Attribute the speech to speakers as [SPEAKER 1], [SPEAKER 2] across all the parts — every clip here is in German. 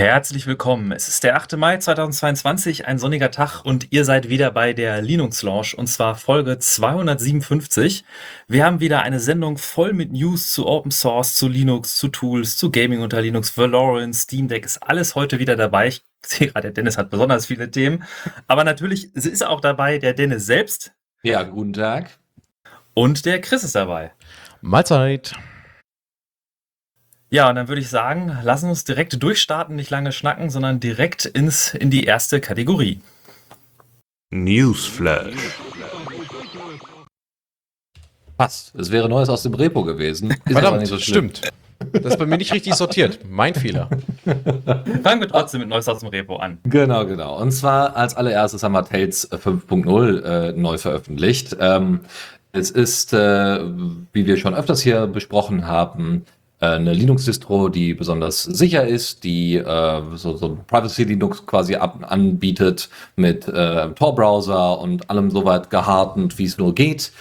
[SPEAKER 1] Herzlich willkommen. Es ist der 8. Mai 2022, ein sonniger Tag und ihr seid wieder bei der Linux Launch und zwar Folge 257. Wir haben wieder eine Sendung voll mit News zu Open Source, zu Linux, zu Tools, zu Gaming unter Linux, Valorant, Steam Deck ist alles heute wieder dabei. Ich sehe gerade, der Dennis hat besonders viele Themen, aber natürlich ist auch dabei der Dennis selbst.
[SPEAKER 2] Ja, guten Tag.
[SPEAKER 1] Und der Chris ist dabei.
[SPEAKER 3] Mahlzeit.
[SPEAKER 1] Ja, und dann würde ich sagen, lassen uns direkt durchstarten, nicht lange schnacken, sondern direkt ins, in die erste Kategorie.
[SPEAKER 4] Newsflash.
[SPEAKER 2] Passt. Es wäre Neues aus dem Repo gewesen.
[SPEAKER 3] Ist Verdammt, so stimmt. Das ist bei mir nicht richtig sortiert. Mein Fehler.
[SPEAKER 1] Fangen wir trotzdem mit Neues aus dem Repo an.
[SPEAKER 2] Genau, genau. Und zwar als allererstes haben wir Tales 5.0 äh, neu veröffentlicht. Ähm, es ist, äh, wie wir schon öfters hier besprochen haben, äh, eine Linux-Distro, die besonders sicher ist, die äh, so, so Privacy-Linux quasi ab, anbietet mit äh, Tor-Browser und allem soweit gehartend, wie es nur geht.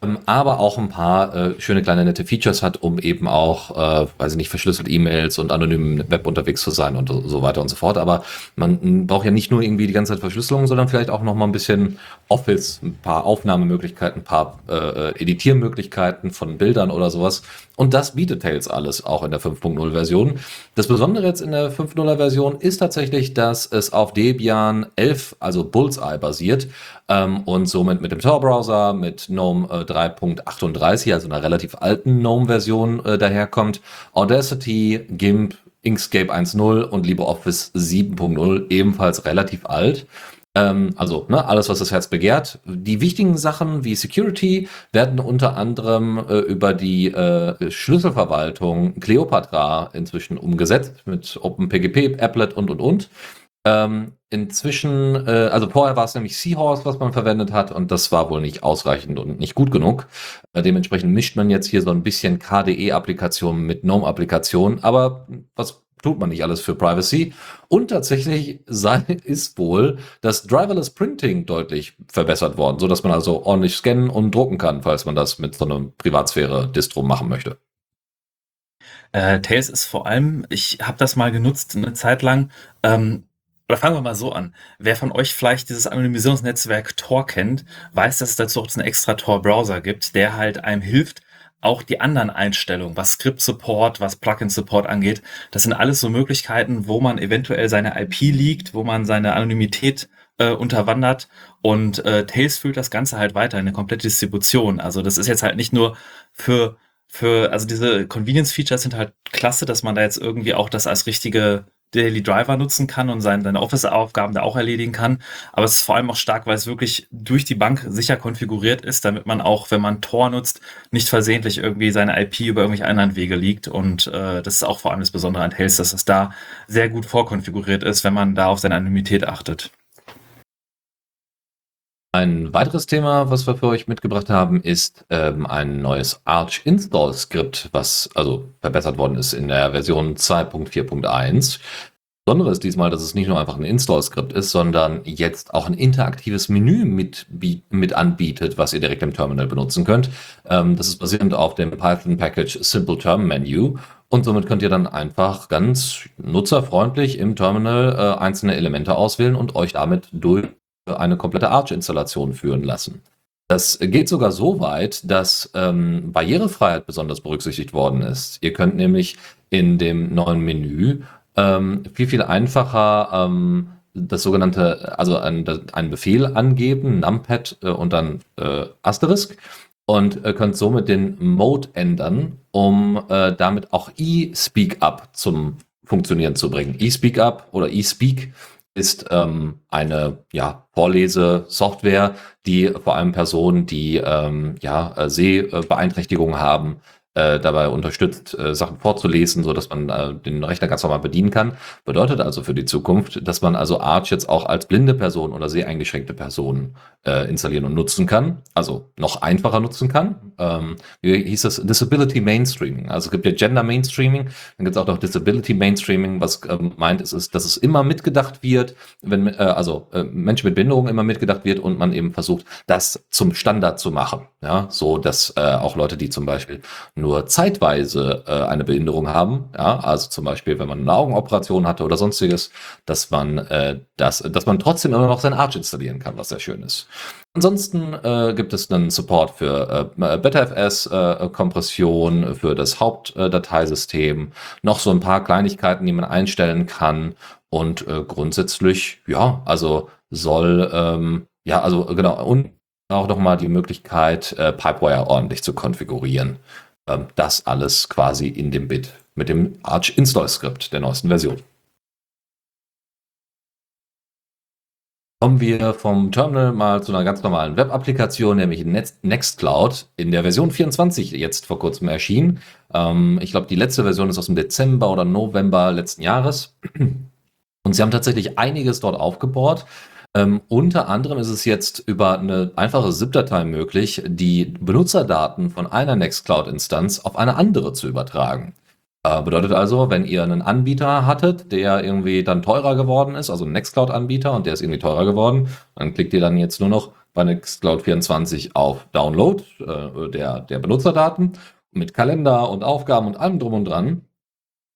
[SPEAKER 2] Ähm, aber auch ein paar äh, schöne kleine nette Features hat, um eben auch, äh, weiß ich nicht, verschlüsselt E-Mails und anonym Web unterwegs zu sein und so weiter und so fort. Aber man braucht ja nicht nur irgendwie die ganze Zeit Verschlüsselung, sondern vielleicht auch noch mal ein bisschen Office, ein paar Aufnahmemöglichkeiten, ein paar äh, Editiermöglichkeiten von Bildern oder sowas. Und das bietet Tails alles auch in der 5.0 Version. Das Besondere jetzt in der 5.0er Version ist tatsächlich, dass es auf Debian 11, also Bullseye basiert ähm, und somit mit dem Tor-Browser, mit GNOME äh, 3.38, also einer relativ alten GNOME-Version äh, daherkommt. Audacity, GIMP, Inkscape 1.0 und LibreOffice 7.0 ebenfalls relativ alt. Ähm, also ne, alles, was das Herz begehrt. Die wichtigen Sachen wie Security werden unter anderem äh, über die äh, Schlüsselverwaltung Cleopatra inzwischen umgesetzt mit OpenPGP, Applet und und und. Ähm, inzwischen, äh, also vorher war es nämlich Seahorse, was man verwendet hat, und das war wohl nicht ausreichend und nicht gut genug. Äh, dementsprechend mischt man jetzt hier so ein bisschen KDE-Applikationen mit GNOME-Applikationen, aber was tut man nicht alles für Privacy. Und tatsächlich sei, ist wohl das Driverless Printing deutlich verbessert worden, so dass man also ordentlich scannen und drucken kann, falls man das mit so einem Privatsphäre-Distro machen möchte.
[SPEAKER 1] Äh, Tails ist vor allem, ich habe das mal genutzt eine Zeit lang. Ähm, oder fangen wir mal so an. Wer von euch vielleicht dieses Anonymisierungsnetzwerk Tor kennt, weiß, dass es dazu auch einen extra Tor-Browser gibt, der halt einem hilft, auch die anderen Einstellungen, was Script Support, was Plugin Support angeht, das sind alles so Möglichkeiten, wo man eventuell seine IP liegt, wo man seine Anonymität äh, unterwandert und äh, Tails fühlt das Ganze halt weiter in eine komplette Distribution. Also das ist jetzt halt nicht nur für für also diese Convenience Features sind halt klasse, dass man da jetzt irgendwie auch das als richtige Daily Driver nutzen kann und seine, seine Office-Aufgaben da auch erledigen kann. Aber es ist vor allem auch stark, weil es wirklich durch die Bank sicher konfiguriert ist, damit man auch, wenn man Tor nutzt, nicht versehentlich irgendwie seine IP über irgendwelche anderen Wege liegt. Und äh, das ist auch vor allem das Besondere an Tails, dass es da sehr gut vorkonfiguriert ist, wenn man da auf seine Anonymität achtet.
[SPEAKER 2] Ein weiteres Thema, was wir für euch mitgebracht haben, ist ähm, ein neues Arch Install Skript, was also verbessert worden ist in der Version 2.4.1. Besondere ist diesmal, dass es nicht nur einfach ein Install-Skript ist, sondern jetzt auch ein interaktives Menü mit, mit anbietet, was ihr direkt im Terminal benutzen könnt. Ähm, das ist basierend auf dem Python-Package Simple Term Menu. Und somit könnt ihr dann einfach ganz nutzerfreundlich im Terminal äh, einzelne Elemente auswählen und euch damit durch eine komplette Arch-Installation führen lassen. Das geht sogar so weit, dass ähm, Barrierefreiheit besonders berücksichtigt worden ist. Ihr könnt nämlich in dem neuen Menü ähm, viel, viel einfacher ähm, das sogenannte, also einen Befehl angeben, Numpad äh, und dann äh, Asterisk und äh, könnt somit den Mode ändern, um äh, damit auch eSpeakUp zum Funktionieren zu bringen. eSpeakUp oder eSpeak ist ähm, eine ja, Vorlesesoftware, die vor allem Personen, die ähm, ja, äh, Sehbeeinträchtigungen haben, äh, dabei unterstützt, äh, Sachen vorzulesen, so dass man äh, den Rechner ganz normal bedienen kann. Bedeutet also für die Zukunft, dass man also Arch jetzt auch als blinde Person oder sehr eingeschränkte Person äh, installieren und nutzen kann. Also noch einfacher nutzen kann. Ähm, wie hieß das? Disability Mainstreaming. Also es gibt ja Gender Mainstreaming, dann gibt es auch noch Disability Mainstreaming, was ähm, meint, ist, ist, dass es immer mitgedacht wird, wenn äh, also äh, Menschen mit Behinderung immer mitgedacht wird und man eben versucht, das zum Standard zu machen. Ja, so dass äh, auch Leute, die zum Beispiel nur zeitweise äh, eine Behinderung haben, ja, also zum Beispiel, wenn man eine Augenoperation hatte oder sonstiges, dass man äh, das, dass man trotzdem immer noch sein Arch installieren kann, was sehr schön ist. Ansonsten äh, gibt es einen Support für äh, BetterFS-Kompression, äh, für das Hauptdateisystem, noch so ein paar Kleinigkeiten, die man einstellen kann und äh, grundsätzlich, ja, also soll, ähm, ja, also genau, und auch nochmal die Möglichkeit, äh, Pipewire ordentlich zu konfigurieren. Ähm, das alles quasi in dem Bit mit dem Arch Install Script der neuesten Version. Kommen wir vom Terminal mal zu einer ganz normalen Web-Applikation, nämlich Nextcloud, in der Version 24 jetzt vor kurzem erschienen. Ähm, ich glaube, die letzte Version ist aus dem Dezember oder November letzten Jahres. Und sie haben tatsächlich einiges dort aufgebaut. Ähm, unter anderem ist es jetzt über eine einfache ZIP-Datei möglich, die Benutzerdaten von einer Nextcloud-Instanz auf eine andere zu übertragen. Äh, bedeutet also, wenn ihr einen Anbieter hattet, der irgendwie dann teurer geworden ist, also ein Nextcloud-Anbieter und der ist irgendwie teurer geworden, dann klickt ihr dann jetzt nur noch bei Nextcloud 24 auf Download äh, der, der Benutzerdaten mit Kalender und Aufgaben und allem drum und dran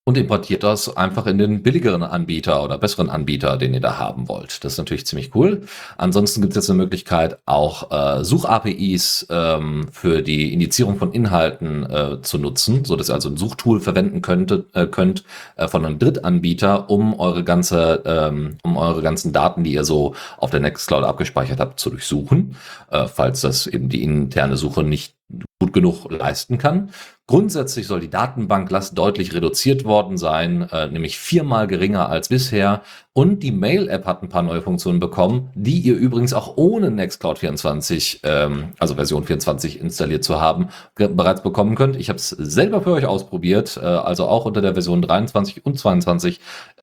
[SPEAKER 2] und importiert das einfach in den billigeren Anbieter oder besseren Anbieter, den ihr da haben wollt. Das ist natürlich ziemlich cool. Ansonsten gibt es jetzt eine Möglichkeit, auch äh, Such-APIs ähm, für die Indizierung von Inhalten äh, zu nutzen, so dass ihr also ein Suchtool verwenden könntet, äh, könnt äh, von einem Drittanbieter, um eure ganze, ähm, um eure ganzen Daten, die ihr so auf der Nextcloud abgespeichert habt, zu durchsuchen, äh, falls das eben die interne Suche nicht gut genug leisten kann. Grundsätzlich soll die Datenbanklast deutlich reduziert worden sein, äh, nämlich viermal geringer als bisher. Und die Mail-App hat ein paar neue Funktionen bekommen, die ihr übrigens auch ohne Nextcloud 24, ähm, also Version 24 installiert zu haben, bereits bekommen könnt. Ich habe es selber für euch ausprobiert, äh, also auch unter der Version 23 und 22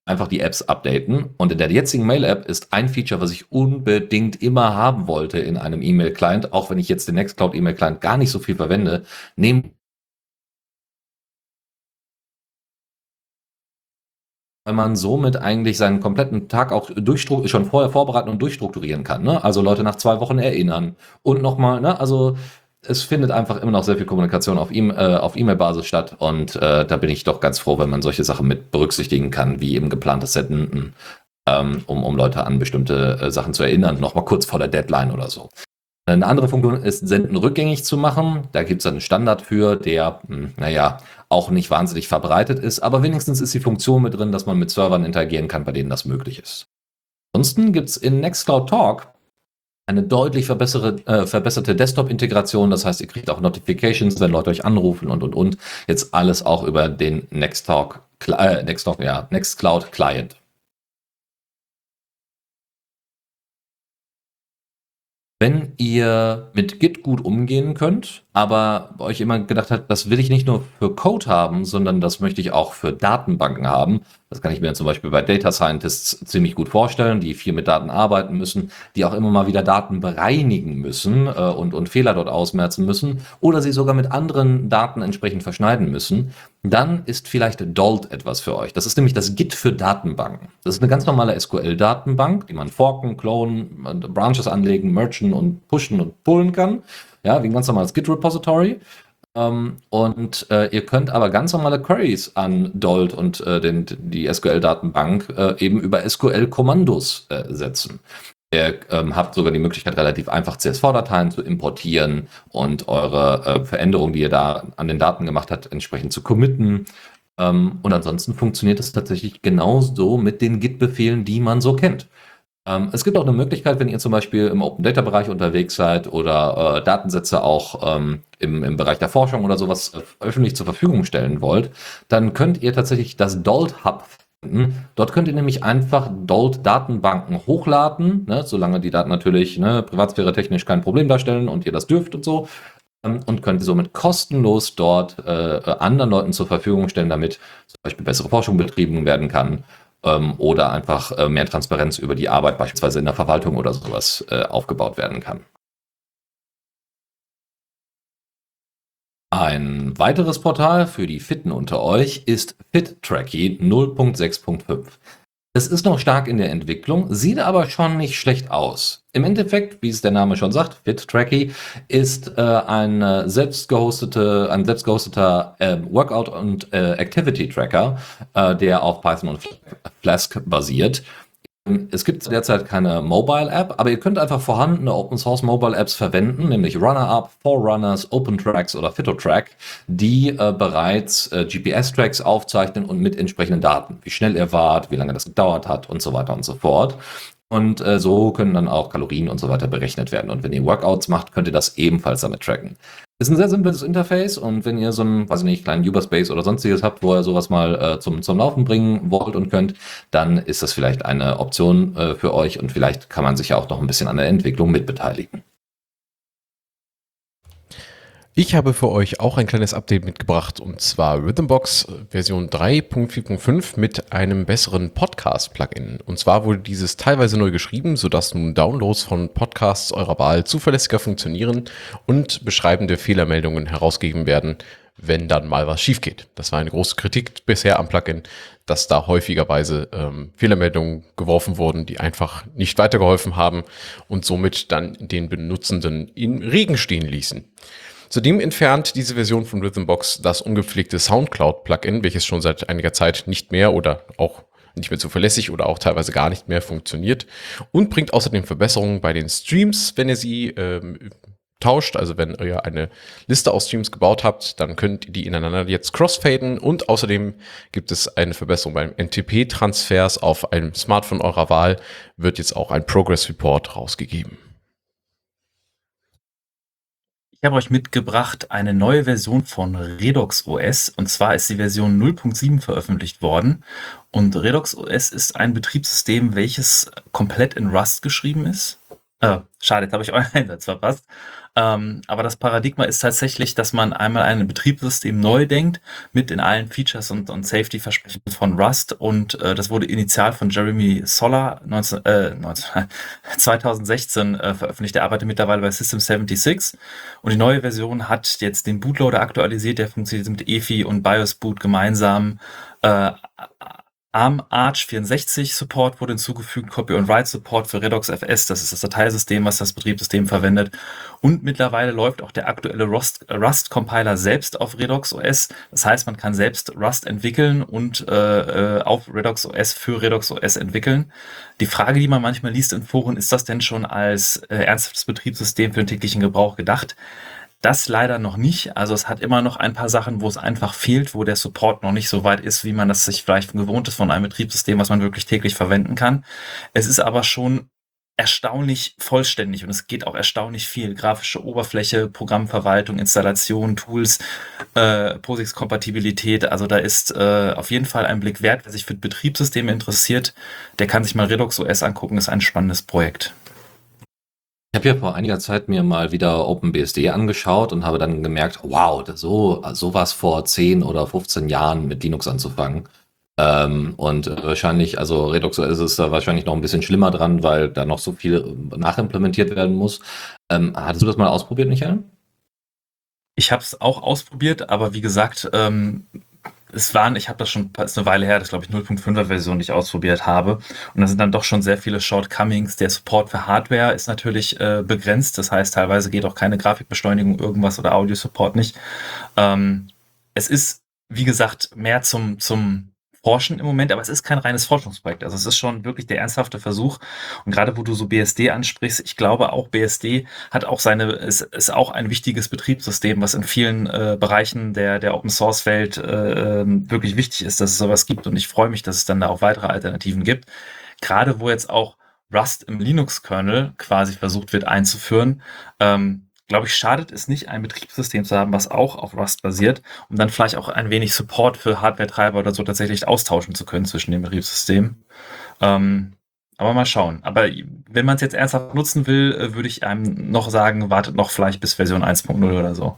[SPEAKER 2] einfach die Apps updaten. Und in der jetzigen Mail-App ist ein Feature, was ich unbedingt immer haben wollte in einem E-Mail-Client, auch wenn ich jetzt den Nextcloud E-Mail-Client gar nicht so viel verwende, nämlich weil man somit eigentlich seinen kompletten Tag auch schon vorher vorbereiten und durchstrukturieren kann. Ne? Also Leute nach zwei Wochen erinnern und nochmal, ne? also es findet einfach immer noch sehr viel Kommunikation auf E- äh, auf E-Mail-Basis statt und äh, da bin ich doch ganz froh, wenn man solche Sachen mit berücksichtigen kann, wie eben geplantes Senden, ähm, um, um Leute an bestimmte äh, Sachen zu erinnern, nochmal kurz vor der Deadline oder so. Eine andere Funktion ist, Senden rückgängig zu machen. Da gibt es einen Standard für, der, hm, naja, auch nicht wahnsinnig verbreitet ist, aber wenigstens ist die Funktion mit drin, dass man mit Servern interagieren kann, bei denen das möglich ist. Ansonsten gibt es in Nextcloud Talk eine deutlich verbessere, äh, verbesserte Desktop-Integration. Das heißt, ihr kriegt auch Notifications, wenn Leute euch anrufen und, und, und. Jetzt alles auch über den Nexttalk, äh, Nexttalk, ja, Nextcloud Client. Wenn ihr mit Git gut umgehen könnt, aber euch immer gedacht habt, das will ich nicht nur für Code haben, sondern das möchte ich auch für Datenbanken haben. Das kann ich mir zum Beispiel bei Data Scientists ziemlich gut vorstellen, die viel mit Daten arbeiten müssen, die auch immer mal wieder Daten bereinigen müssen äh, und, und Fehler dort ausmerzen müssen oder sie sogar mit anderen Daten entsprechend verschneiden müssen. Dann ist vielleicht Dolt etwas für euch. Das ist nämlich das Git für Datenbanken. Das ist eine ganz normale SQL-Datenbank, die man forken, klonen, Branches anlegen, merchen und pushen und pullen kann ja, wie ein ganz normales Git-Repository. Ähm, und äh, ihr könnt aber ganz normale Queries an Dolt und äh, den, die SQL-Datenbank äh, eben über SQL-Kommandos äh, setzen. Ihr ähm, habt sogar die Möglichkeit, relativ einfach CSV-Dateien zu importieren und eure äh, Veränderungen, die ihr da an den Daten gemacht habt, entsprechend zu committen. Ähm, und ansonsten funktioniert es tatsächlich genauso mit den Git-Befehlen, die man so kennt. Ähm, es gibt auch eine Möglichkeit, wenn ihr zum Beispiel im Open Data Bereich unterwegs seid oder äh, Datensätze auch ähm, im, im Bereich der Forschung oder sowas äh, öffentlich zur Verfügung stellen wollt, dann könnt ihr tatsächlich das Dolt Hub finden. Dort könnt ihr nämlich einfach Dolt Datenbanken hochladen, ne, solange die Daten natürlich ne, privatsphäre technisch kein Problem darstellen und ihr das dürft und so. ähm, und könnt somit kostenlos dort äh, anderen Leuten zur Verfügung stellen, damit zum Beispiel bessere Forschung betrieben werden kann ähm, oder einfach äh, mehr Transparenz über die Arbeit beispielsweise in der Verwaltung oder sowas äh, aufgebaut werden kann. Ein weiteres Portal für die Fitten unter euch ist FitTracky 0.6.5. Es ist noch stark in der Entwicklung, sieht aber schon nicht schlecht aus. Im Endeffekt, wie es der Name schon sagt, FitTracky ist äh, ein, äh, selbstgehostete, ein selbstgehosteter äh, Workout- und äh, Activity-Tracker, äh, der auf Python und Flask basiert. Es gibt derzeit keine Mobile-App, aber ihr könnt einfach vorhandene Open-Source-Mobile-Apps verwenden, nämlich Runner-Up, Forerunners, OpenTracks oder FitoTrack, die äh, bereits äh, GPS-Tracks aufzeichnen und mit entsprechenden Daten, wie schnell ihr wart, wie lange das gedauert hat und so weiter und so fort. Und äh, so können dann auch Kalorien und so weiter berechnet werden. Und wenn ihr Workouts macht, könnt ihr das ebenfalls damit tracken. Ist ein sehr simples Interface und wenn ihr so einen, weiß ich nicht, kleinen Uberspace oder sonstiges habt, wo ihr sowas mal äh, zum, zum Laufen bringen wollt und könnt, dann ist das vielleicht eine Option äh, für euch und vielleicht kann man sich ja auch noch ein bisschen an der Entwicklung mitbeteiligen.
[SPEAKER 3] Ich habe für euch auch ein kleines Update mitgebracht und zwar Rhythmbox Version 3.4.5 mit einem besseren Podcast-Plugin. Und zwar wurde dieses teilweise neu geschrieben, sodass nun Downloads von Podcasts eurer Wahl zuverlässiger funktionieren und beschreibende Fehlermeldungen herausgegeben werden, wenn dann mal was schief geht. Das war eine große Kritik bisher am Plugin, dass da häufigerweise ähm, Fehlermeldungen geworfen wurden, die einfach nicht weitergeholfen haben und somit dann den Benutzenden in Regen stehen ließen. Zudem entfernt diese Version von Rhythmbox das ungepflegte Soundcloud-Plugin, welches schon seit einiger Zeit nicht mehr oder auch nicht mehr zuverlässig oder auch teilweise gar nicht mehr funktioniert und bringt außerdem Verbesserungen bei den Streams, wenn ihr sie ähm, tauscht. Also wenn ihr eine Liste aus Streams gebaut habt, dann könnt ihr die ineinander jetzt crossfaden und außerdem gibt es eine Verbesserung beim NTP-Transfers auf einem Smartphone eurer Wahl, wird jetzt auch ein Progress Report rausgegeben.
[SPEAKER 1] Ich habe euch mitgebracht eine neue Version von Redox OS und zwar ist die Version 0.7 veröffentlicht worden und Redox OS ist ein Betriebssystem, welches komplett in Rust geschrieben ist. Äh, schade, jetzt habe ich euren Einsatz verpasst. Ähm, aber das Paradigma ist tatsächlich, dass man einmal ein Betriebssystem neu denkt, mit in allen Features und, und Safety-Versprechen von Rust. Und äh, das wurde initial von Jeremy Soller 19, äh, 19, 2016 äh, veröffentlicht. Er arbeitet mittlerweile bei System 76. Und die neue Version hat jetzt den Bootloader aktualisiert. Der funktioniert mit EFI und BIOS Boot gemeinsam. Äh, ARM Arch 64 Support wurde hinzugefügt, Copy and Write Support für Redox FS, das ist das Dateisystem, was das Betriebssystem verwendet. Und mittlerweile läuft auch der aktuelle Rust, Rust Compiler selbst auf Redox OS. Das heißt, man kann selbst Rust entwickeln und äh, äh auf Redox OS für Redox OS entwickeln. Die Frage, die man manchmal liest in Foren, ist das denn schon als äh, ernsthaftes Betriebssystem für den täglichen Gebrauch gedacht? Das leider noch nicht. Also es hat immer noch ein paar Sachen, wo es einfach fehlt, wo der Support noch nicht so weit ist, wie man das sich vielleicht gewohnt ist von einem Betriebssystem, was man wirklich täglich verwenden kann. Es ist aber schon erstaunlich vollständig und es geht auch erstaunlich viel. Grafische Oberfläche, Programmverwaltung, Installation, Tools, äh, POSIX-Kompatibilität. Also da ist äh, auf jeden Fall ein Blick wert. Wer sich für Betriebssysteme interessiert, der kann sich mal Redux OS angucken. Das ist ein spannendes Projekt.
[SPEAKER 2] Ich habe ja vor einiger Zeit mir mal wieder OpenBSD angeschaut und habe dann gemerkt, wow, so sowas vor 10 oder 15 Jahren mit Linux anzufangen. Ähm, und wahrscheinlich, also Redux ist es da wahrscheinlich noch ein bisschen schlimmer dran, weil da noch so viel nachimplementiert werden muss. Ähm, hattest du das mal ausprobiert, Michael?
[SPEAKER 1] Ich habe es auch ausprobiert, aber wie gesagt, ähm, es waren, ich habe das schon, ist eine Weile her, das glaube ich 0.5er Version, die ich ausprobiert habe. Und da sind dann doch schon sehr viele Shortcomings. Der Support für Hardware ist natürlich äh, begrenzt. Das heißt, teilweise geht auch keine Grafikbeschleunigung irgendwas oder Audio-Support nicht. Ähm, es ist, wie gesagt, mehr zum, zum forschen im Moment, aber es ist kein reines Forschungsprojekt. Also es ist schon wirklich der ernsthafte Versuch. Und gerade wo du so BSD ansprichst, ich glaube auch BSD hat auch seine, ist, ist auch ein wichtiges Betriebssystem, was in vielen äh, Bereichen der, der Open Source Welt äh, ähm, wirklich wichtig ist, dass es sowas gibt. Und ich freue mich, dass es dann da auch weitere Alternativen gibt. Gerade wo jetzt auch Rust im Linux-Kernel quasi versucht wird einzuführen, ähm, glaube ich, schadet es nicht, ein Betriebssystem zu haben, was auch auf Rust basiert, um dann vielleicht auch ein wenig Support für Hardware-Treiber oder so tatsächlich austauschen zu können zwischen den Betriebssystemen. Ähm, aber mal schauen. Aber wenn man es jetzt ernsthaft nutzen will, äh, würde ich einem noch sagen, wartet noch vielleicht bis Version 1.0 oder so.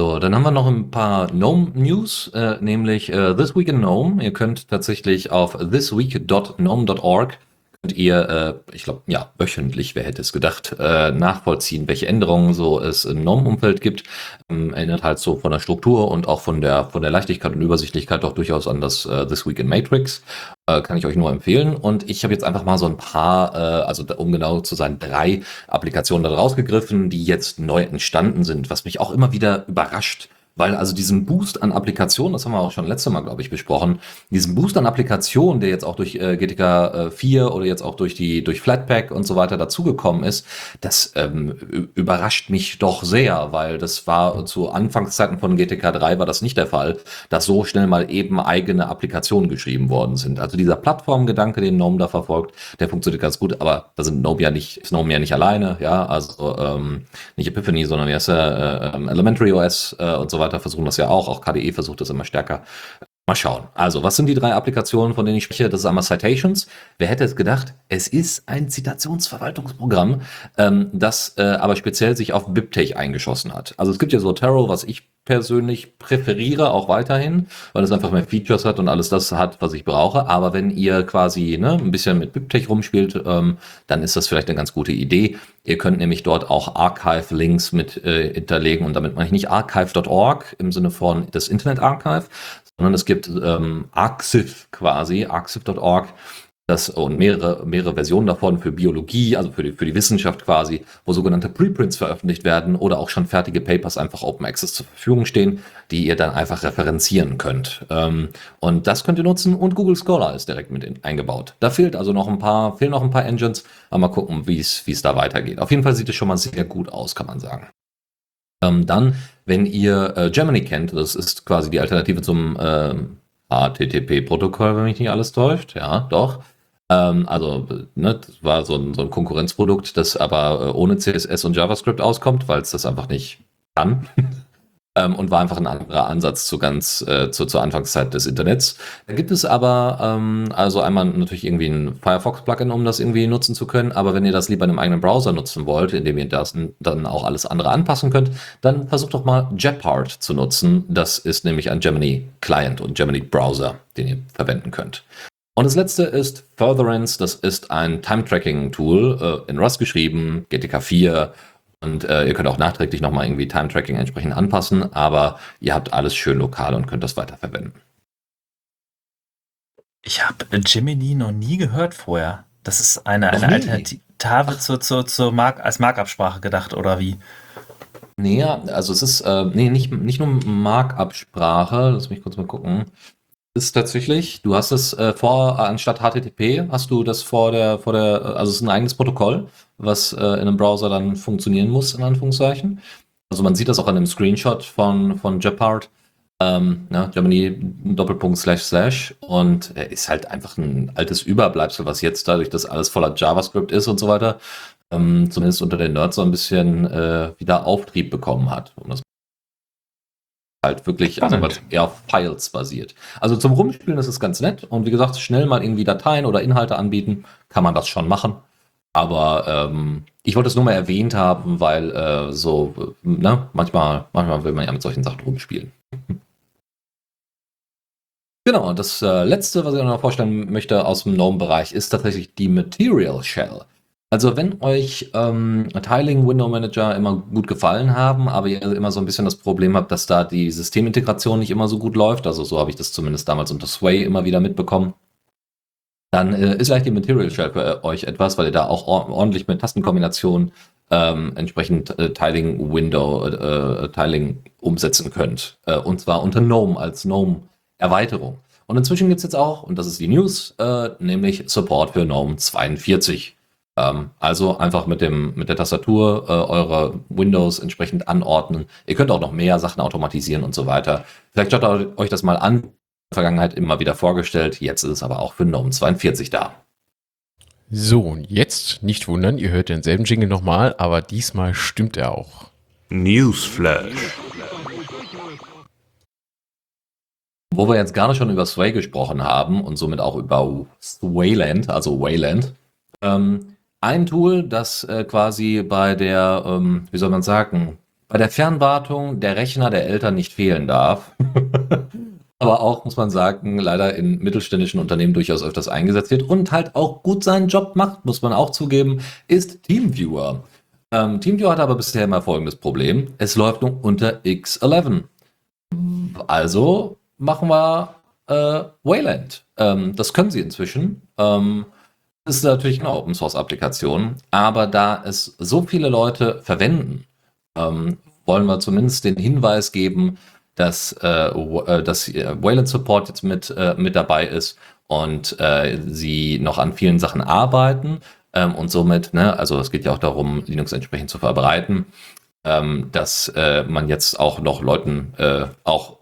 [SPEAKER 2] So, dann haben wir noch ein paar GNOME News, äh, nämlich äh, This Week in GNOME. Ihr könnt tatsächlich auf thisweek.gnome.org ihr, äh, ich glaube, ja, wöchentlich, wer hätte es gedacht, äh, nachvollziehen, welche Änderungen so es im GNOME-Umfeld gibt. Ähm, erinnert halt so von der Struktur und auch von der, von der Leichtigkeit und Übersichtlichkeit doch durchaus an das äh, This Week in Matrix. Äh, kann ich euch nur empfehlen. Und ich habe jetzt einfach mal so ein paar, äh, also um genau zu sein, drei Applikationen da rausgegriffen, die jetzt neu entstanden sind, was mich auch immer wieder überrascht weil also diesen Boost an Applikationen, das haben wir auch schon letztes Mal, glaube ich, besprochen, diesen Boost an Applikationen, der jetzt auch durch äh, GTK äh, 4 oder jetzt auch durch die durch Flatpak und so weiter dazugekommen ist, das ähm, überrascht mich doch sehr, weil das war zu Anfangszeiten von GTK 3 war das nicht der Fall, dass so schnell mal eben eigene Applikationen geschrieben worden sind. Also dieser Plattformgedanke, den GNOME da verfolgt, der funktioniert ganz gut, aber da sind GNOME ja nicht, ist GNOME ja nicht alleine, ja, also ähm, nicht Epiphany, sondern wie heißt er, äh, Elementary OS äh, und so weiter weiter versuchen das ja auch. Auch KDE versucht das immer stärker. Mal schauen. Also, was sind die drei Applikationen, von denen ich spreche? Das ist einmal Citations. Wer hätte es gedacht? Es ist ein Zitationsverwaltungsprogramm, ähm, das äh, aber speziell sich auf BibTeX eingeschossen hat. Also es gibt ja so Taro, was ich persönlich präferiere, auch weiterhin, weil es einfach mehr Features hat und alles das hat, was ich brauche. Aber wenn ihr quasi ne, ein bisschen mit BibTeX rumspielt, ähm, dann ist das vielleicht eine ganz gute Idee. Ihr könnt nämlich dort auch Archive-Links mit äh, hinterlegen und damit meine ich nicht archive.org im Sinne von das Internet Archive, sondern es gibt ähm, Arxiv quasi, arxiv.org, das und mehrere, mehrere Versionen davon für Biologie, also für die, für die Wissenschaft quasi, wo sogenannte Preprints veröffentlicht werden oder auch schon fertige Papers einfach Open Access zur Verfügung stehen, die ihr dann einfach referenzieren könnt. Ähm, und das könnt ihr nutzen und Google Scholar ist direkt mit in, eingebaut. Da fehlt also noch ein paar, fehlen noch ein paar Engines, aber mal gucken, wie es da weitergeht. Auf jeden Fall sieht es schon mal sehr gut aus, kann man sagen. Ähm, dann, wenn ihr äh, Germany kennt, das ist quasi die Alternative zum äh, HTTP-Protokoll, wenn mich nicht alles täuscht. Ja, doch. Ähm, also, ne, das war so ein, so ein Konkurrenzprodukt, das aber äh, ohne CSS und JavaScript auskommt, weil es das einfach nicht kann. Ähm, und war einfach ein anderer Ansatz zu ganz äh, zu, zur Anfangszeit des Internets. Da gibt es aber ähm, also einmal natürlich irgendwie ein Firefox-Plugin, um das irgendwie nutzen zu können. Aber wenn ihr das lieber in einem eigenen Browser nutzen wollt, indem ihr das dann auch alles andere anpassen könnt, dann versucht doch mal Jeopard zu nutzen. Das ist nämlich ein Gemini Client und Gemini Browser, den ihr verwenden könnt. Und das letzte ist Furtherance. Das ist ein Time-Tracking-Tool äh, in Rust geschrieben, GTK 4 und äh, ihr könnt auch nachträglich nochmal irgendwie Time-Tracking entsprechend anpassen, aber ihr habt alles schön lokal und könnt das weiterverwenden.
[SPEAKER 1] Ich habe Jiminy noch nie gehört vorher. Das ist eine, eine Alternative zur, zur, zur Mark, als Markup-Sprache gedacht, oder wie?
[SPEAKER 2] Nee, also es ist äh, nee, nicht, nicht nur Markup-Sprache, lass mich kurz mal gucken. Ist tatsächlich, du hast es äh, vor, anstatt HTTP, hast du das vor der, vor der, also es ist ein eigenes Protokoll, was äh, in einem Browser dann funktionieren muss, in Anführungszeichen. Also man sieht das auch an dem Screenshot von, von Jeopard, ähm, ja, Germany Doppelpunkt slash slash und er ist halt einfach ein altes Überbleibsel, was jetzt dadurch, dass alles voller JavaScript ist und so weiter, ähm, zumindest unter den Nerds so ein bisschen äh, wieder Auftrieb bekommen hat, um das halt wirklich, also was eher auf Files basiert. Also zum Rumspielen ist es ganz nett und wie gesagt, schnell mal irgendwie Dateien oder Inhalte anbieten, kann man das schon machen. Aber ähm, ich wollte es nur mal erwähnt haben, weil äh, so, ne, manchmal, manchmal will man ja mit solchen Sachen rumspielen. genau, das äh, letzte, was ich noch vorstellen möchte aus dem GNOME-Bereich, ist tatsächlich die Material Shell. Also wenn euch ähm, Tiling Window Manager immer gut gefallen haben, aber ihr immer so ein bisschen das Problem habt, dass da die Systemintegration nicht immer so gut läuft, also so habe ich das zumindest damals unter Sway immer wieder mitbekommen, dann äh, ist vielleicht die Material Shell für euch etwas, weil ihr da auch ordentlich mit Tastenkombinationen ähm, entsprechend äh, Tiling Window äh, Tiling umsetzen könnt. Äh, und zwar unter GNOME als GNOME Erweiterung. Und inzwischen gibt es jetzt auch, und das ist die News, äh, nämlich Support für GNOME 42. Ähm, also einfach mit, dem, mit der Tastatur äh, eure Windows entsprechend anordnen. Ihr könnt auch noch mehr Sachen automatisieren und so weiter. Vielleicht schaut euch das mal an. In der Vergangenheit immer wieder vorgestellt. Jetzt ist es aber auch für GNOME 42 da.
[SPEAKER 3] So, und jetzt nicht wundern, ihr hört denselben Jingle nochmal, aber diesmal stimmt er auch.
[SPEAKER 4] Newsflash.
[SPEAKER 2] wo wir jetzt gerade schon über Sway gesprochen haben und somit auch über Swayland, also Wayland, ähm, ein Tool, das äh, quasi bei der, ähm, wie soll man sagen, bei der Fernwartung der Rechner der Eltern nicht fehlen darf. aber auch, muss man sagen, leider in mittelständischen Unternehmen durchaus öfters eingesetzt wird und halt auch gut seinen Job macht, muss man auch zugeben, ist Teamviewer. Ähm, Teamviewer hat aber bisher immer folgendes Problem. Es läuft nur unter X11. Also machen wir äh, Wayland. Ähm, das können sie inzwischen. Ähm, ist natürlich eine Open Source Applikation, aber da es so viele Leute verwenden, ähm, wollen wir zumindest den Hinweis geben, dass, äh, äh dass Wayland Support jetzt mit, äh, mit dabei ist und äh, sie noch an vielen Sachen arbeiten ähm, und somit, ne, also es geht ja auch darum, Linux entsprechend zu verbreiten, ähm, dass äh, man jetzt auch noch Leuten äh, auch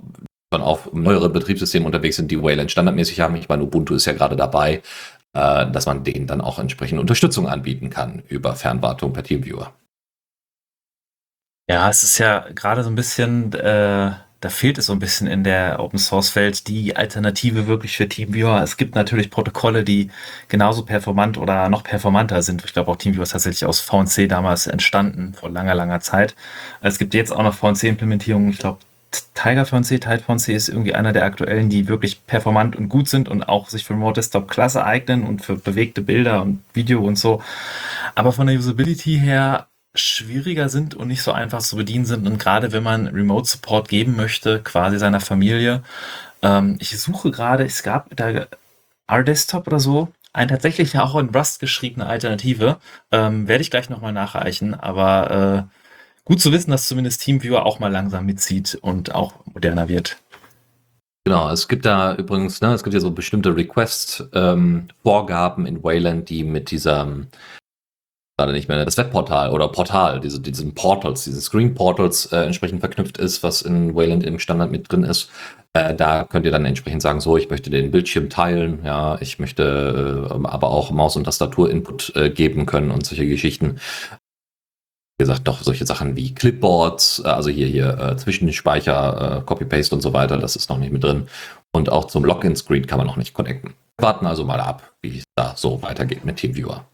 [SPEAKER 2] auf neuere Betriebssysteme unterwegs sind, die Wayland standardmäßig haben. Ich meine, Ubuntu ist ja gerade dabei, äh, dass man denen dann auch entsprechend Unterstützung anbieten kann über Fernwartung per Teamviewer.
[SPEAKER 1] Ja, es ist ja gerade so ein bisschen, äh, da fehlt es so ein bisschen in der Open Source Welt die Alternative wirklich für TeamViewer. Es gibt natürlich Protokolle, die genauso performant oder noch performanter sind. Ich glaube auch TeamViewer ist tatsächlich aus VNC damals entstanden, vor langer, langer Zeit. Es gibt jetzt auch noch VNC-Implementierungen. Ich glaube, Tiger VNC, Tide VNC ist irgendwie einer der aktuellen, die wirklich performant und gut sind und auch sich für Remote Desktop klasse eignen und für bewegte Bilder und Video und so. Aber von der Usability her schwieriger sind und nicht so einfach zu bedienen sind. Und gerade wenn man Remote Support geben möchte, quasi seiner Familie. Ähm, ich suche gerade, es gab da R-Desktop oder so, ein tatsächlich auch in Rust geschriebene Alternative. Ähm, werde ich gleich nochmal nachreichen, aber äh, gut zu wissen, dass zumindest TeamViewer auch mal langsam mitzieht und auch moderner wird.
[SPEAKER 2] Genau, es gibt da übrigens, ne, es gibt ja so bestimmte Request-Vorgaben ähm, in Wayland, die mit dieser gerade nicht mehr das Webportal oder Portal, diese, diesen Portals, diesen Screen Portals äh, entsprechend verknüpft ist, was in Wayland im Standard mit drin ist. Äh, da könnt ihr dann entsprechend sagen, so, ich möchte den Bildschirm teilen, ja, ich möchte äh, aber auch Maus- und Tastatur-Input äh, geben können und solche Geschichten. Wie gesagt, doch solche Sachen wie Clipboards, äh, also hier, hier äh, Zwischenspeicher, Copy-Paste und so weiter, das ist noch nicht mit drin. Und auch zum Login-Screen kann man noch nicht connecten. Warten also mal ab, wie es da so weitergeht mit TeamViewer.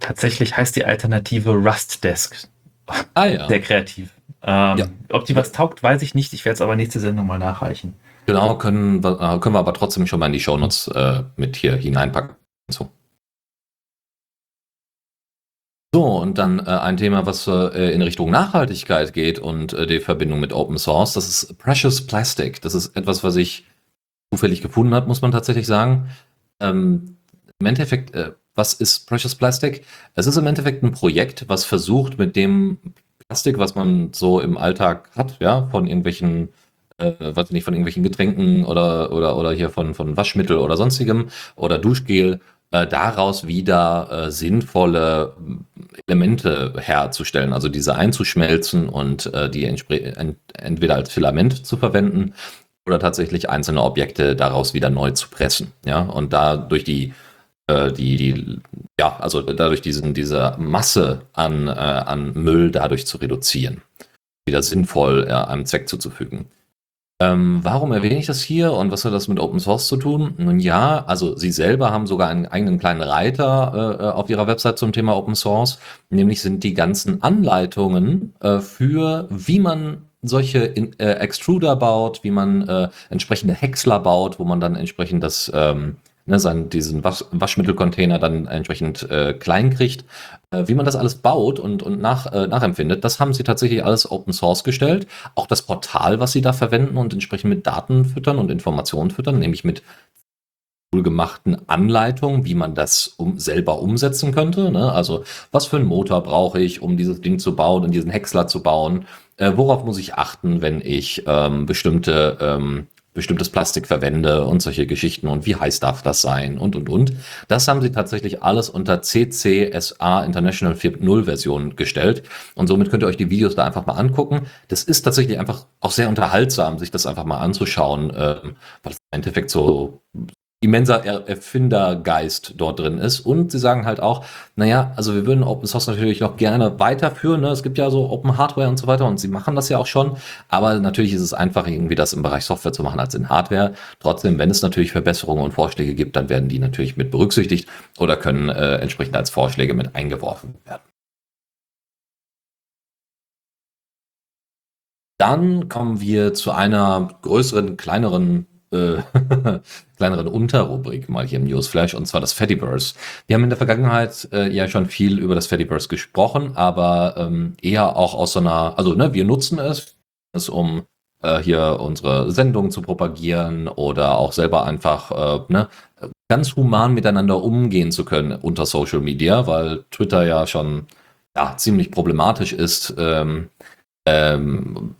[SPEAKER 1] Tatsächlich heißt die Alternative Rust Desk.
[SPEAKER 2] Ah ja.
[SPEAKER 1] Sehr kreativ. Ähm, ja. Ob die was taugt, weiß ich nicht. Ich werde es aber nächste Sendung mal nachreichen.
[SPEAKER 2] Genau, können, äh, können wir aber trotzdem schon mal in die Shownotes äh, mit hier hineinpacken. So. So, und dann äh, ein Thema, was äh, in Richtung Nachhaltigkeit geht und äh, die Verbindung mit Open Source, das ist Precious Plastic. Das ist etwas, was ich zufällig gefunden habe, muss man tatsächlich sagen. Ähm, Im Endeffekt äh, was ist Precious Plastic? Es ist im Endeffekt ein Projekt, was versucht, mit dem Plastik, was man so im Alltag hat, ja, von irgendwelchen, äh, weiß nicht, von irgendwelchen Getränken oder, oder, oder hier von, von Waschmittel oder sonstigem oder Duschgel, äh, daraus wieder äh, sinnvolle Elemente herzustellen, also diese einzuschmelzen und äh, die ent entweder als Filament zu verwenden oder tatsächlich einzelne Objekte daraus wieder neu zu pressen. Ja, und da durch die äh, die, die, ja, also dadurch diesen, diese Masse an, äh, an Müll dadurch zu reduzieren. Wieder sinnvoll äh, einem Zweck zuzufügen. Ähm, warum erwähne ich das hier und was hat das mit Open Source zu tun? Nun ja, also Sie selber haben sogar einen eigenen kleinen Reiter äh, auf Ihrer Website zum Thema Open Source. Nämlich sind die ganzen Anleitungen äh, für, wie man solche in, äh, Extruder baut, wie man äh, entsprechende Häcksler baut, wo man dann entsprechend das ähm, ne, seinen, diesen Wasch, Waschmittelcontainer dann entsprechend äh, klein kriegt. Äh, wie man das alles baut und, und nach, äh, nachempfindet, das haben sie tatsächlich alles Open Source gestellt. Auch das Portal, was sie da verwenden und entsprechend mit Daten füttern und Informationen füttern, nämlich mit gemachten Anleitungen, wie man das um, selber umsetzen könnte. Ne? Also was für einen Motor brauche ich, um dieses Ding zu bauen und diesen Häcksler zu bauen? Äh, worauf muss ich achten, wenn ich ähm, bestimmte ähm, bestimmtes Plastik verwende und solche Geschichten und wie heiß darf das sein und und und. Das haben sie tatsächlich alles unter CCSA International 4.0 Version gestellt und somit könnt ihr euch die Videos da einfach mal angucken. Das ist tatsächlich einfach auch sehr unterhaltsam, sich das einfach mal anzuschauen, äh, weil es im Endeffekt so immenser er Erfindergeist dort drin ist. Und sie sagen halt auch, naja, also wir würden Open Source natürlich noch gerne weiterführen. Ne? Es gibt ja so Open Hardware und so weiter und sie machen das ja auch schon. Aber natürlich ist es einfach irgendwie das im Bereich Software zu machen als in Hardware. Trotzdem, wenn es natürlich Verbesserungen und Vorschläge gibt, dann werden die natürlich mit berücksichtigt oder können äh, entsprechend als Vorschläge mit eingeworfen werden. Dann kommen wir zu einer größeren, kleineren äh, kleineren Unterrubrik mal hier im Newsflash, und zwar das Fediverse. Wir haben in der Vergangenheit äh, ja schon viel über das Fediverse gesprochen, aber ähm, eher auch aus so einer, also ne, wir nutzen es, es um äh, hier unsere Sendung zu propagieren oder auch selber einfach äh, ne, ganz human miteinander umgehen zu können unter Social Media, weil Twitter ja schon ja, ziemlich problematisch ist. Ähm, ähm,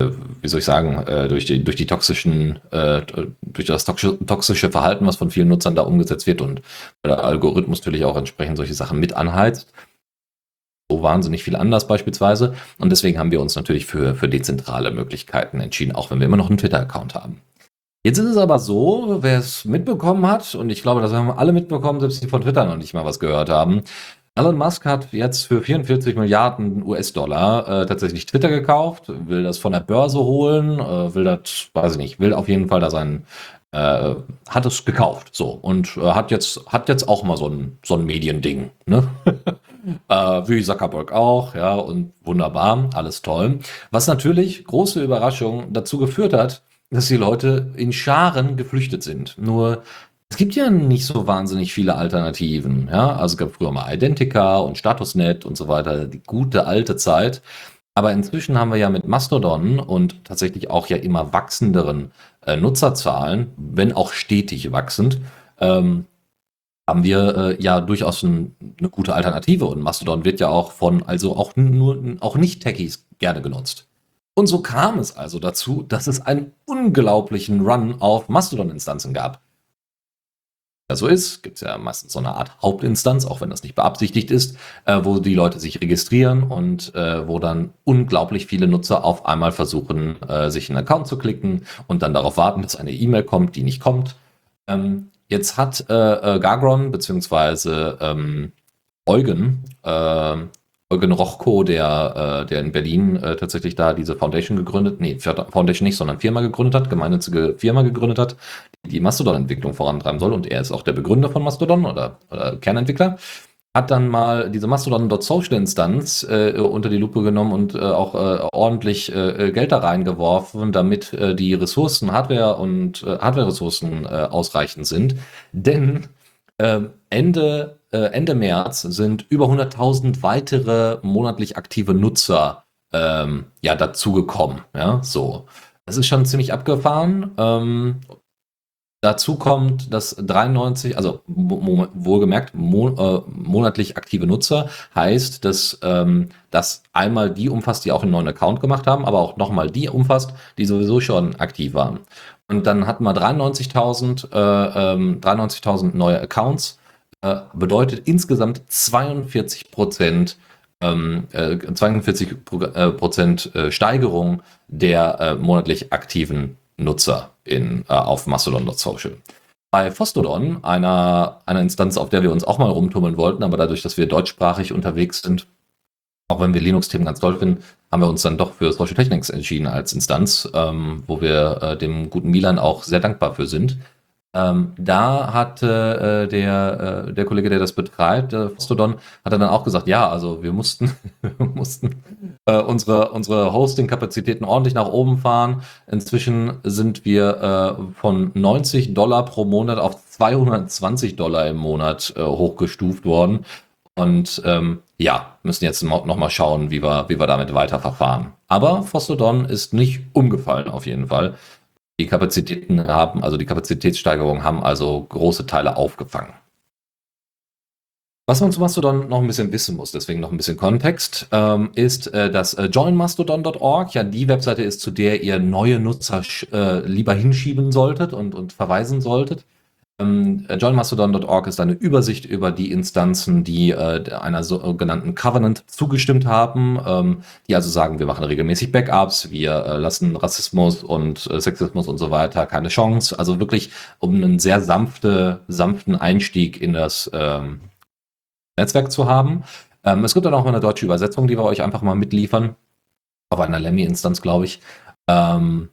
[SPEAKER 2] wie soll ich sagen, äh, durch, die, durch die toxischen, äh, durch das toxische Verhalten, was von vielen Nutzern da umgesetzt wird und der Algorithmus natürlich auch entsprechend solche Sachen mit anheizt. So wahnsinnig viel anders beispielsweise. Und deswegen haben wir uns natürlich für, für dezentrale Möglichkeiten entschieden, auch wenn wir immer noch einen Twitter-Account haben. Jetzt ist es aber so, wer es mitbekommen hat, und ich glaube, das haben alle mitbekommen, selbst die von Twitter noch nicht mal was gehört haben, Elon Musk hat jetzt für 44 Milliarden US-Dollar äh, tatsächlich Twitter gekauft, will das von der Börse holen, äh, will das, weiß ich nicht, will auf jeden Fall da sein, äh, hat es gekauft, so und äh, hat jetzt hat jetzt auch mal so ein so ein Mediending, ne? äh, wie Zuckerberg auch, ja und wunderbar, alles toll. Was natürlich große Überraschung dazu geführt hat, dass die Leute in Scharen geflüchtet sind. Nur es gibt ja nicht so wahnsinnig viele Alternativen. Ja? Also es gab früher mal Identica und Statusnet und so weiter, die gute alte Zeit. Aber inzwischen haben wir ja mit Mastodon und tatsächlich auch ja immer wachsenderen äh, Nutzerzahlen, wenn auch stetig wachsend, ähm, haben wir äh, ja durchaus ein, eine gute Alternative. Und Mastodon wird ja auch von, also auch nur, auch nicht-Techies gerne genutzt. Und so kam es also dazu, dass es einen unglaublichen Run auf Mastodon-Instanzen gab so ist, gibt es ja meistens so eine Art Hauptinstanz, auch wenn das nicht beabsichtigt ist, äh, wo die Leute sich registrieren und äh, wo dann unglaublich viele Nutzer auf einmal versuchen, äh, sich einen Account zu klicken und dann darauf warten, dass eine E-Mail kommt, die nicht kommt. Ähm, jetzt hat äh, äh, Gargron beziehungsweise ähm, Eugen äh, Eugen Rochko, der, äh, der in Berlin äh, tatsächlich da diese Foundation gegründet, nee, Foundation nicht, sondern Firma gegründet hat, gemeinnützige Firma gegründet hat, die die Mastodon-Entwicklung vorantreiben soll und er ist auch der Begründer von Mastodon oder, oder Kernentwickler, hat dann mal diese Mastodon.social-Instanz äh, unter die Lupe genommen und äh, auch äh, ordentlich äh, Geld da reingeworfen, damit äh, die Ressourcen, Hardware und äh, Hardware-Ressourcen äh, ausreichend sind. Denn äh, Ende äh, Ende März sind über 100.000 weitere monatlich aktive Nutzer ähm, ja dazugekommen. Ja, so. Das ist schon ziemlich abgefahren. Ähm, dazu kommt, dass 93, also wohlgemerkt, mo äh, monatlich aktive Nutzer heißt, dass ähm, das einmal die umfasst, die auch einen neuen Account gemacht haben, aber auch nochmal die umfasst, die sowieso schon aktiv waren. Und dann hatten wir 93.000 äh, ähm, 93.000 neue Accounts äh, bedeutet insgesamt 42 Prozent ähm, äh, 42 äh, Prozent äh, Steigerung der äh, monatlich aktiven Nutzer in, äh, auf Mastodon.social. Bei Fostodon, einer, einer Instanz, auf der wir uns auch mal rumtummeln wollten, aber dadurch, dass wir deutschsprachig unterwegs sind, auch wenn wir Linux-Themen ganz toll finden, haben wir uns dann doch für Social Technics entschieden als Instanz, ähm, wo wir äh, dem guten Milan auch sehr dankbar für sind. Ähm, da hat äh, der, äh, der Kollege, der das betreibt, äh, Fostodon, hat dann auch gesagt, ja, also wir mussten, mussten äh, unsere, unsere Hosting-Kapazitäten ordentlich nach oben fahren. Inzwischen sind wir äh, von 90 Dollar pro Monat auf 220 Dollar im Monat äh, hochgestuft worden. Und ähm, ja, müssen jetzt noch mal schauen, wie wir, wie wir damit weiterverfahren. Aber Fostodon ist nicht umgefallen auf jeden Fall. Die Kapazitäten haben, also die Kapazitätssteigerungen haben also große Teile aufgefangen. Was man zu Mastodon noch ein bisschen wissen muss, deswegen noch ein bisschen Kontext, ähm, ist, äh, dass äh, joinmastodon.org ja die Webseite ist, zu der ihr neue Nutzer äh, lieber hinschieben solltet und, und verweisen solltet. Ähm, joinmastodon.org ist eine Übersicht über die Instanzen, die äh, einer sogenannten Covenant zugestimmt haben, ähm, die also sagen, wir machen regelmäßig Backups, wir äh, lassen Rassismus und äh, Sexismus und so weiter keine Chance. Also wirklich um einen sehr sanfte, sanften Einstieg in das ähm, Netzwerk zu haben. Ähm, es gibt dann auch eine deutsche Übersetzung, die wir euch einfach mal mitliefern. Auf einer Lemmy-Instanz, glaube ich. Ähm,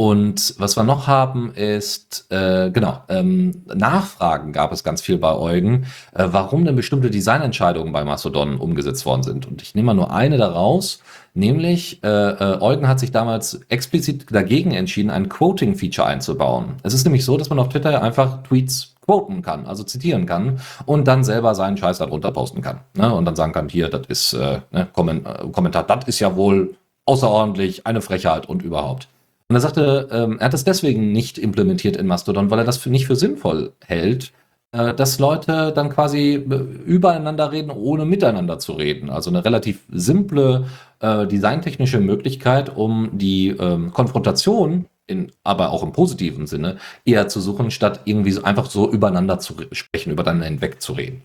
[SPEAKER 2] und was wir noch haben ist, äh, genau, ähm, Nachfragen gab es ganz viel bei Eugen, äh, warum denn bestimmte Designentscheidungen bei Mastodon umgesetzt worden sind. Und ich nehme mal nur eine daraus, nämlich äh, äh, Eugen hat sich damals explizit dagegen entschieden, ein Quoting-Feature einzubauen. Es ist nämlich so, dass man auf Twitter einfach Tweets quoten kann, also zitieren kann und dann selber seinen Scheiß darunter posten kann. Ne? Und dann sagen kann, hier, das ist äh, ne, Kommentar, das ist ja wohl außerordentlich eine Frechheit und überhaupt. Und er sagte, ähm, er hat das deswegen nicht implementiert in Mastodon, weil er das für, nicht für sinnvoll hält, äh, dass Leute dann quasi äh, übereinander reden, ohne miteinander zu reden. Also eine relativ simple äh, designtechnische Möglichkeit, um die ähm, Konfrontation, in, aber auch im positiven Sinne, eher zu suchen, statt irgendwie so einfach so übereinander zu sprechen, übereinander hinweg zu reden.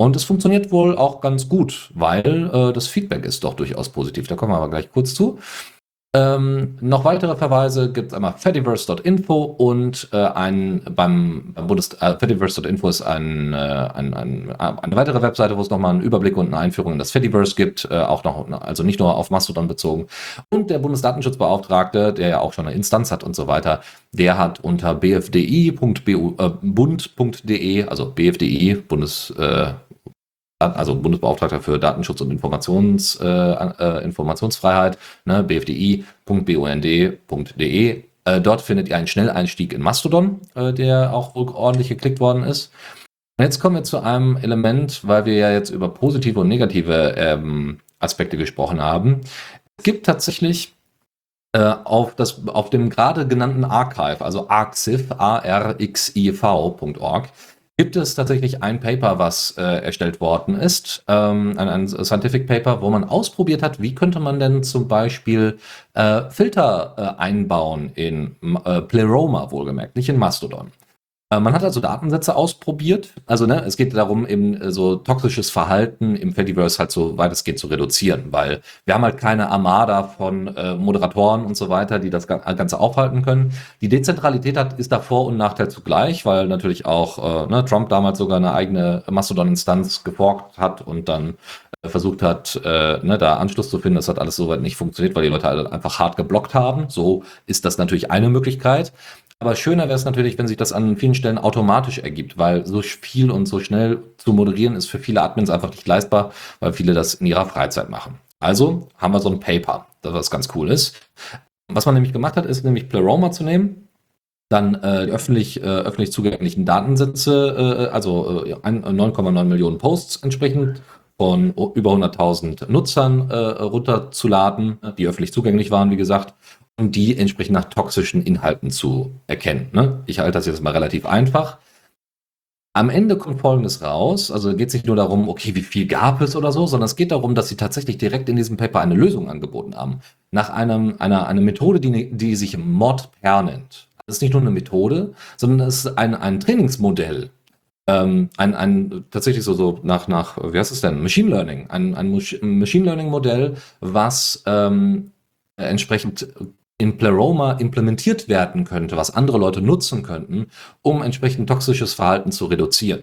[SPEAKER 2] Und es funktioniert wohl auch ganz gut, weil äh, das Feedback ist doch durchaus positiv. Da kommen wir aber gleich kurz zu. Ähm, noch weitere Verweise gibt es einmal fediverse.info und äh, ein beim, beim Bundes äh, fediverse.info ist ein, äh, ein, ein, eine weitere Webseite, wo es nochmal einen Überblick und eine Einführung in das Fediverse gibt, äh, auch noch, also nicht nur auf Mastodon bezogen. Und der Bundesdatenschutzbeauftragte, der ja auch schon eine Instanz hat und so weiter, der hat unter bfdi.bund.de, äh, also bfdi, Bundes äh, also Bundesbeauftragter für Datenschutz und Informations, äh, äh, Informationsfreiheit, ne, bfdi.bund.de. Äh, dort findet ihr einen Schnelleinstieg in Mastodon, äh, der auch ordentlich geklickt worden ist. Und jetzt kommen wir zu einem Element, weil wir ja jetzt über positive und negative ähm, Aspekte gesprochen haben. Es gibt tatsächlich äh, auf, das, auf dem gerade genannten Archive, also arxiv, A-R-X-I-V.org, gibt es tatsächlich ein Paper, was äh, erstellt worden ist, ähm, ein, ein, Scientific Paper, wo man ausprobiert hat, wie könnte man denn zum Beispiel äh, Filter äh, einbauen in äh, Pleroma, wohlgemerkt, nicht in Mastodon. Äh, man hat also Datensätze ausprobiert. Also ne, es geht darum, eben äh, so toxisches Verhalten im Fediverse halt so weit es geht zu reduzieren, weil wir haben halt keine Armada von äh, Moderatoren und so weiter, die das Ganze aufhalten können. Die Dezentralität hat, ist da Vor- und Nachteil zugleich, weil natürlich auch äh, ne, Trump damals sogar eine eigene Mastodon-Instanz geforkt hat und dann äh, versucht hat, äh, ne, da Anschluss zu finden. Das hat alles soweit nicht funktioniert, weil die Leute halt einfach hart geblockt haben. So ist das natürlich eine Möglichkeit. Aber schöner wäre es natürlich, wenn sich das an vielen Stellen automatisch ergibt, weil so viel und so schnell zu moderieren ist für viele Admins einfach nicht leistbar, weil viele das in ihrer Freizeit machen. Also haben wir so ein Paper, das was ganz cool ist. Was man nämlich gemacht hat, ist nämlich Pleroma zu nehmen, dann äh, öffentlich, äh, öffentlich zugänglichen Datensätze, äh, also äh, 9,9 Millionen Posts entsprechend von über 100.000 Nutzern äh, runterzuladen, die öffentlich zugänglich waren, wie gesagt, die entsprechend nach toxischen Inhalten zu erkennen. Ne? Ich halte das jetzt mal relativ einfach. Am Ende kommt Folgendes raus. Also geht es nicht nur darum, okay, wie viel gab es oder so, sondern es geht darum, dass sie tatsächlich direkt in diesem Paper eine Lösung angeboten haben. Nach einem, einer, einer Methode, die, die sich ModPair nennt. Das ist nicht nur eine Methode, sondern es ist ein, ein Trainingsmodell. Ähm, ein, ein tatsächlich so, so nach, nach, wie heißt es denn? Machine Learning. Ein, ein Machine Learning Modell, was ähm, entsprechend in Pleroma implementiert werden könnte, was andere Leute nutzen könnten, um entsprechend toxisches Verhalten zu reduzieren.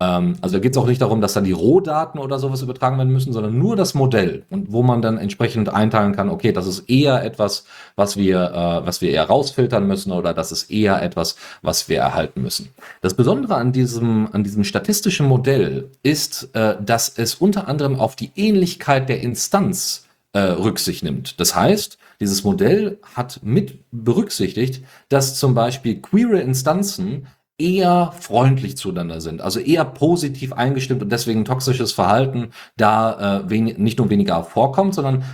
[SPEAKER 2] Ähm, also da geht es auch nicht darum, dass dann die Rohdaten oder sowas übertragen werden müssen, sondern nur das Modell und wo man dann entsprechend einteilen kann, okay, das ist eher etwas, was wir, äh, was wir eher rausfiltern müssen oder das ist eher etwas, was wir erhalten müssen. Das Besondere an diesem, an diesem statistischen Modell ist, äh, dass es unter anderem auf die Ähnlichkeit der Instanz äh, Rücksicht nimmt. Das heißt, dieses Modell hat mit berücksichtig, dass zum Beispiel queere Instanzen eher freundlich zueinander sind, also eher positiv eingestimmt und deswegen toxisches Verhalten da äh, nicht nur weniger vorkommt, sondern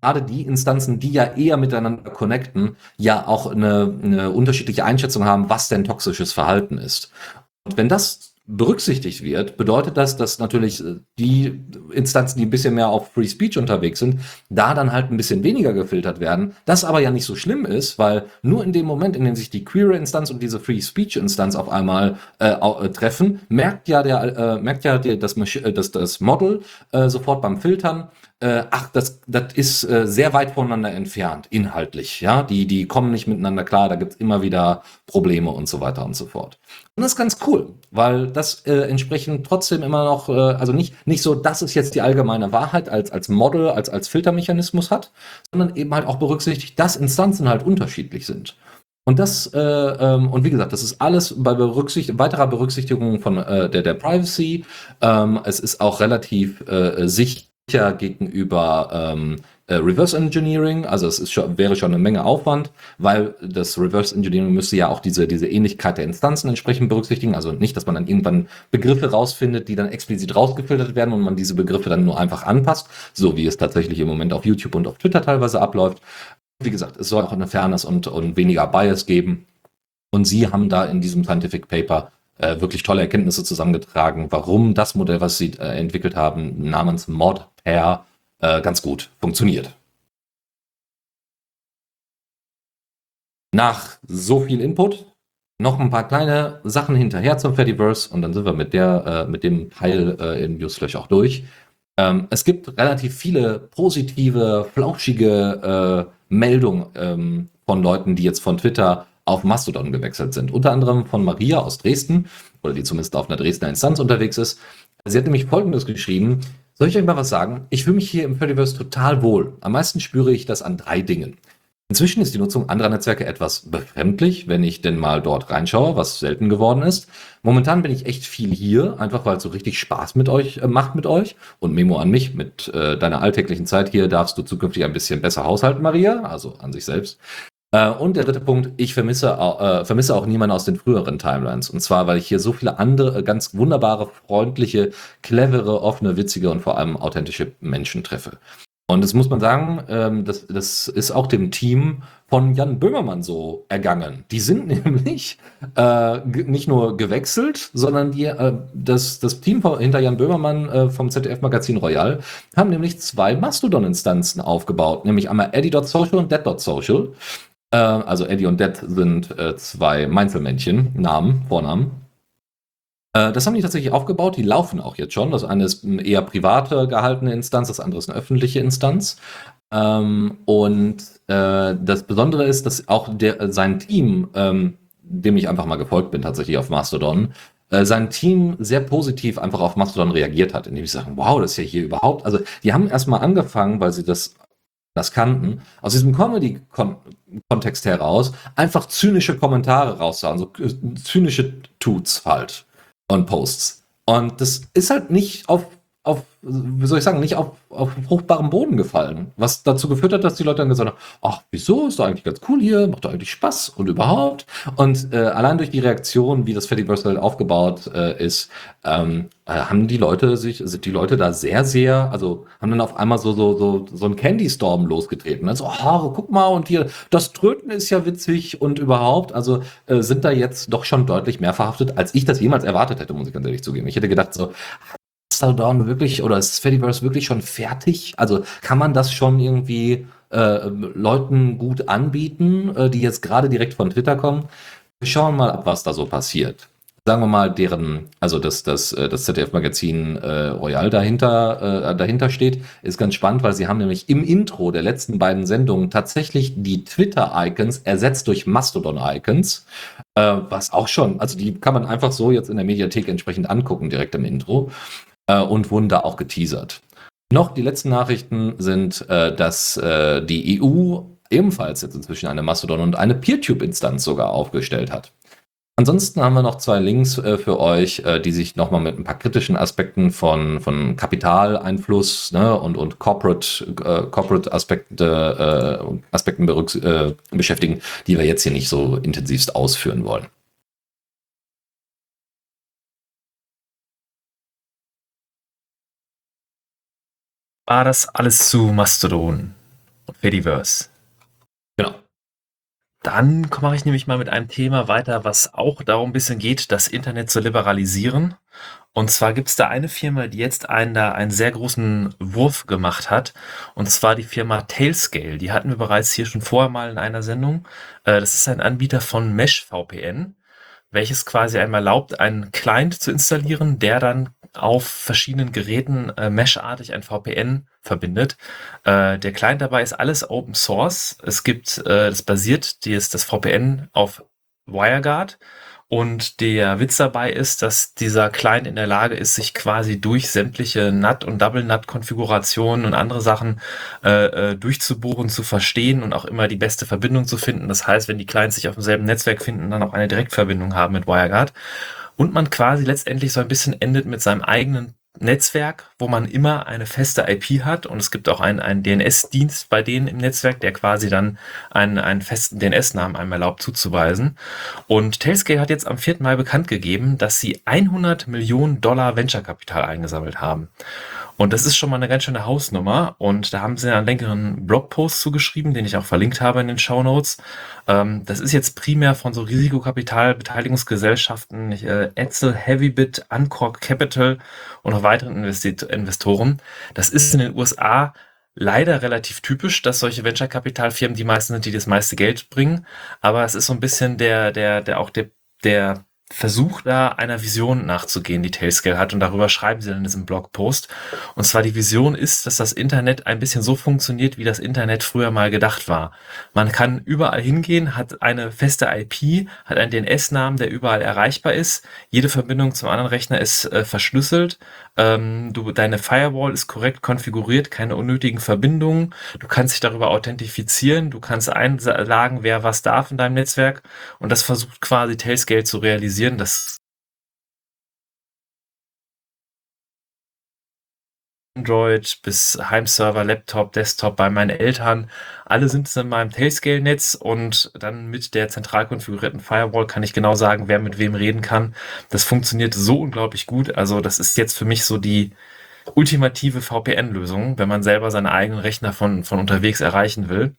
[SPEAKER 2] gerade die Instanzen, die ja eher miteinander connecten, ja auch eine, eine unterschiedliche Einschätzung haben, was denn toxisches Verhalten ist. Und wenn das berücksichtigt wird, bedeutet das, dass natürlich äh, die Instanzen, die ein bisschen mehr auf Free Speech unterwegs sind, da dann halt ein bisschen weniger gefiltert werden. Das aber ja nicht so schlimm ist, weil nur in dem Moment, in dem sich die Query-Instanz und diese Free Speech-Instanz auf einmal äh, äh, treffen, merkt ja der, äh, merkt ja der, das, äh, das, das Model äh, sofort beim Filtern, äh, ach, das, das ist äh, sehr weit voneinander entfernt, inhaltlich. Ja, die, die kommen nicht miteinander klar, da gibt's immer wieder Probleme und so weiter und so fort. Und das ist ganz cool, weil das äh, entsprechend trotzdem immer noch, äh, also nicht, nicht so, das ist jetzt die allgemeine Wahrheit als, als Model, als, als Filtermechanismus hat, sondern eben halt auch berücksichtigt, dass Instanzen halt unterschiedlich sind. Und das, äh, ähm, und wie gesagt, das ist alles bei Berücksicht weiterer Berücksichtigung von äh, der, der Privacy. Ähm, es ist auch relativ äh, sicher gegenüber ähm, äh, Reverse Engineering. Also es ist schon, wäre schon eine Menge Aufwand, weil das Reverse Engineering müsste ja auch diese, diese Ähnlichkeit der Instanzen entsprechend berücksichtigen. Also nicht, dass man dann irgendwann Begriffe rausfindet, die dann explizit rausgefiltert werden und man diese Begriffe dann nur einfach anpasst, so wie es tatsächlich im Moment auf YouTube und auf Twitter teilweise abläuft. Wie gesagt, es soll auch eine Fairness und, und weniger Bias geben. Und sie haben da in diesem Scientific Paper äh, wirklich tolle Erkenntnisse zusammengetragen, warum das Modell, was sie äh, entwickelt haben, namens Mod Pair, äh, ganz gut funktioniert. Nach so viel Input noch ein paar kleine Sachen hinterher zum Fediverse und dann sind wir mit der, äh, mit dem Teil äh, in Newsflash auch durch. Ähm, es gibt relativ viele positive, flauschige äh, Meldungen ähm, von Leuten, die jetzt von Twitter auf Mastodon gewechselt sind. Unter anderem von Maria aus Dresden, oder die zumindest auf einer Dresdner Instanz unterwegs ist. Sie hat nämlich Folgendes geschrieben. Soll ich euch mal was sagen? Ich fühle mich hier im Fediverse total wohl. Am meisten spüre ich das an drei Dingen. Inzwischen ist die Nutzung anderer Netzwerke etwas befremdlich, wenn ich denn mal dort reinschaue, was selten geworden ist. Momentan bin ich echt viel hier, einfach weil es so richtig Spaß mit euch äh, macht mit euch. Und Memo an mich, mit äh, deiner alltäglichen Zeit hier darfst du zukünftig ein bisschen besser haushalten, Maria, also an sich selbst. Äh, und der dritte Punkt, ich vermisse, äh, vermisse auch niemanden aus den früheren Timelines. Und zwar, weil ich hier so viele andere, äh, ganz wunderbare, freundliche, clevere, offene, witzige und vor allem authentische Menschen treffe. Und das muss man sagen, ähm, das, das ist auch dem Team von Jan Böhmermann so ergangen. Die sind nämlich äh, nicht nur gewechselt, sondern die, äh, das, das Team hinter Jan Böhmermann äh, vom ZDF-Magazin Royal haben nämlich zwei Mastodon-Instanzen aufgebaut, nämlich einmal Eddie.social und Dead.social. Äh, also Eddie und Dead sind äh, zwei Mainzelmännchen, Namen, Vornamen. Äh, das haben die tatsächlich aufgebaut, die laufen auch jetzt schon. Das eine ist eine eher private gehaltene Instanz, das andere ist eine öffentliche Instanz. Ähm, und äh, das Besondere ist, dass auch der, sein Team, ähm, dem ich einfach mal gefolgt bin, tatsächlich auf Mastodon, äh, sein Team sehr positiv einfach auf Mastodon reagiert hat, indem sie sagen, wow, das ist ja hier überhaupt, also die haben erstmal angefangen, weil sie das das kannten, aus diesem Comedy-Kontext heraus einfach zynische Kommentare raussahen, so äh, zynische Tuts halt und Posts. Und das ist halt nicht auf auf, wie soll ich sagen, nicht auf, auf fruchtbarem Boden gefallen. Was dazu geführt hat, dass die Leute dann gesagt haben, ach, wieso, ist doch eigentlich ganz cool hier, macht doch eigentlich Spaß und überhaupt. Und äh, allein durch die Reaktion, wie das Fediverse halt aufgebaut äh, ist, ähm, äh, haben die Leute sich, sind die Leute da sehr, sehr, also haben dann auf einmal so, so, so, so ein Candy Storm losgetreten. Also, oh, guck mal, und hier, das Tröten ist ja witzig und überhaupt, also äh, sind da jetzt doch schon deutlich mehr verhaftet, als ich das jemals erwartet hätte, muss ich ganz ehrlich zugeben. Ich hätte gedacht, so, Mastodon wirklich oder ist Fediverse wirklich schon fertig? Also kann man das schon irgendwie äh, Leuten gut anbieten, äh, die jetzt gerade direkt von Twitter kommen? Wir schauen mal ab, was da so passiert. Sagen wir mal, deren, also das, das, äh, das ZDF-Magazin äh, Royal dahinter, äh, dahinter steht, ist ganz spannend, weil sie haben nämlich im Intro der letzten beiden Sendungen tatsächlich die Twitter-Icons ersetzt durch Mastodon-Icons, äh, was auch schon, also die kann man einfach so jetzt in der Mediathek entsprechend angucken, direkt im Intro äh, und wurden da auch geteasert. Noch die letzten Nachrichten sind, äh, dass äh, die EU ebenfalls jetzt inzwischen eine Mastodon und eine PeerTube-Instanz sogar aufgestellt hat. Ansonsten haben wir noch zwei Links äh, für euch, äh, die sich nochmal mit ein paar kritischen Aspekten von, von Kapitaleinfluss ne, und, und Corporate, äh, Corporate Aspekte, äh, Aspekten äh, beschäftigen, die wir jetzt hier nicht so intensivst ausführen wollen.
[SPEAKER 1] War das alles zu Mastodon und Fediverse.
[SPEAKER 2] Genau.
[SPEAKER 1] dann mache ich nämlich mal mit einem Thema weiter, was auch darum ein bisschen geht, das Internet zu liberalisieren. Und zwar gibt es da eine Firma, die jetzt einen da einen sehr großen Wurf gemacht hat. Und zwar die Firma Tailscale. Die hatten wir bereits hier schon vorher mal in einer Sendung. Äh, das ist ein Anbieter von Mesh VPN, welches quasi einmal erlaubt, einen Client zu installieren, der dann auf verschiedenen Geräten äh, meshartig ein VPN verbindet. Äh, der Client dabei ist alles Open Source. Es gibt, äh, das basiert, ist das VPN auf WireGuard. Und der Witz dabei ist, dass dieser Client in der Lage ist, sich quasi durch sämtliche NAT- und Double-NAT-Konfigurationen und andere Sachen äh, äh, durchzubohren, zu verstehen und auch immer die beste Verbindung zu finden. Das heißt, wenn die Clients sich auf demselben Netzwerk finden, dann auch eine Direktverbindung haben mit WireGuard und man quasi letztendlich so ein bisschen endet mit seinem eigenen Netzwerk, wo man immer eine feste IP hat und es gibt auch einen, einen DNS-Dienst bei denen im Netzwerk, der quasi dann einen, einen festen DNS-Namen einem erlaubt zuzuweisen. Und Tailscale hat jetzt am 4. Mai bekannt gegeben, dass sie 100 Millionen Dollar Venture-Kapital eingesammelt haben. Und das ist schon mal eine ganz schöne Hausnummer. Und da haben sie einen längeren Blogpost zugeschrieben, den ich auch verlinkt habe in den Show Notes. Ähm, das ist jetzt primär von so Risikokapital-Beteiligungsgesellschaften, äh, Etzel, Heavybit, Uncork Capital und auch weiteren Investi Investoren. Das ist in den USA leider relativ typisch, dass solche Venture-Kapitalfirmen die meisten sind, die das meiste Geld bringen. Aber es ist so ein bisschen der, der, der auch der, der Versuch da einer Vision nachzugehen, die Tailscale hat. Und darüber schreiben sie dann in diesem Blogpost. Und zwar die Vision ist, dass das Internet ein bisschen so funktioniert, wie das Internet früher mal gedacht war. Man kann überall hingehen, hat eine feste IP, hat einen DNS-Namen, der überall erreichbar ist. Jede Verbindung zum anderen Rechner ist äh, verschlüsselt. Ähm, du, deine Firewall ist korrekt konfiguriert, keine unnötigen Verbindungen. Du kannst dich darüber authentifizieren. Du kannst einlagen, wer was darf in deinem Netzwerk. Und das versucht quasi Tailscale zu realisieren realisieren, Android bis Heimserver, Laptop, Desktop bei meinen Eltern. Alle sind es in meinem Tailscale-Netz und dann mit der zentral konfigurierten Firewall kann ich genau sagen, wer mit wem reden kann. Das funktioniert so unglaublich gut. Also das ist jetzt für mich so die ultimative VPN-Lösung, wenn man selber seine eigenen Rechner von, von unterwegs erreichen will.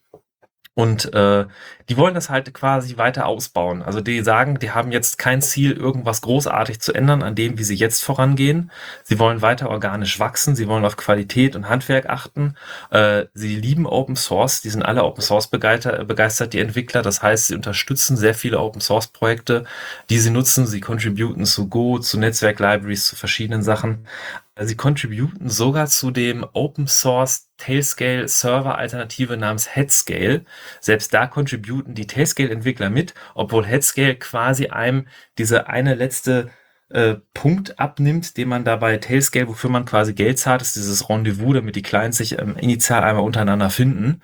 [SPEAKER 1] Und äh, die wollen das halt quasi weiter ausbauen. Also die sagen, die haben jetzt kein Ziel, irgendwas großartig zu ändern an dem, wie sie jetzt vorangehen. Sie wollen weiter organisch wachsen, sie wollen auf Qualität und Handwerk achten. Äh, sie lieben Open Source, die sind alle Open Source begeistert, begeistert, die Entwickler. Das heißt, sie unterstützen sehr viele Open Source Projekte, die sie nutzen. Sie contributen zu Go, zu Netzwerk-Libraries, zu verschiedenen Sachen. Sie contributen sogar zu dem Open Source Tailscale Server Alternative namens Headscale. Selbst da contributen die Tailscale Entwickler mit, obwohl Headscale quasi einem diese eine letzte äh, Punkt abnimmt, den man dabei Tailscale, wofür man quasi Geld zahlt, ist dieses Rendezvous, damit die Clients sich ähm, initial einmal untereinander finden.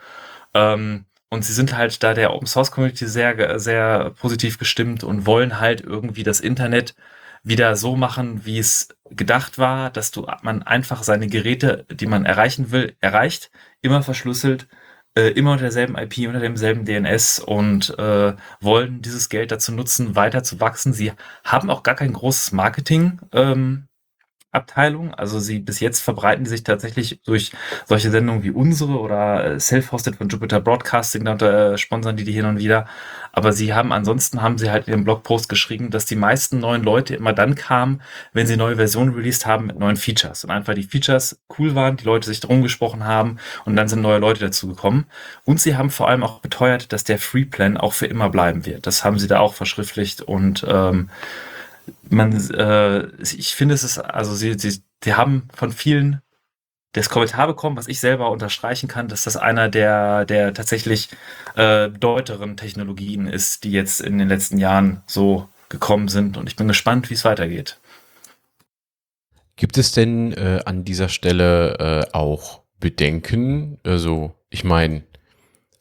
[SPEAKER 1] Ähm, und sie sind halt da der Open Source Community sehr, sehr positiv gestimmt und wollen halt irgendwie das Internet wieder so machen, wie es gedacht war, dass du man einfach seine Geräte, die man erreichen will, erreicht, immer verschlüsselt, äh, immer unter derselben IP, unter demselben DNS und äh, wollen dieses Geld dazu nutzen, weiter zu wachsen. Sie haben auch gar kein großes Marketing ähm, Abteilung. Also sie bis jetzt verbreiten sich tatsächlich durch solche Sendungen wie unsere oder äh, Self-Hosted von Jupiter Broadcasting, da äh, sponsern die die hin und wieder. Aber sie haben ansonsten haben sie halt in ihrem Blogpost geschrieben, dass die meisten neuen Leute immer dann kamen, wenn sie neue Versionen released haben mit neuen Features und einfach die Features cool waren, die Leute sich drum gesprochen haben und dann sind neue Leute dazu gekommen. Und sie haben vor allem auch beteuert, dass der Free Plan auch für immer bleiben wird. Das haben sie da auch verschriftlicht und ähm, man, äh, ich finde, es ist, also sie, sie, die haben von vielen das Kommentar bekommen, was ich selber unterstreichen kann, dass das einer der, der tatsächlich äh, bedeuteren Technologien ist, die jetzt in den letzten Jahren so gekommen sind. Und ich bin gespannt, wie es weitergeht.
[SPEAKER 3] Gibt es denn äh, an dieser Stelle äh, auch Bedenken? Also, ich meine,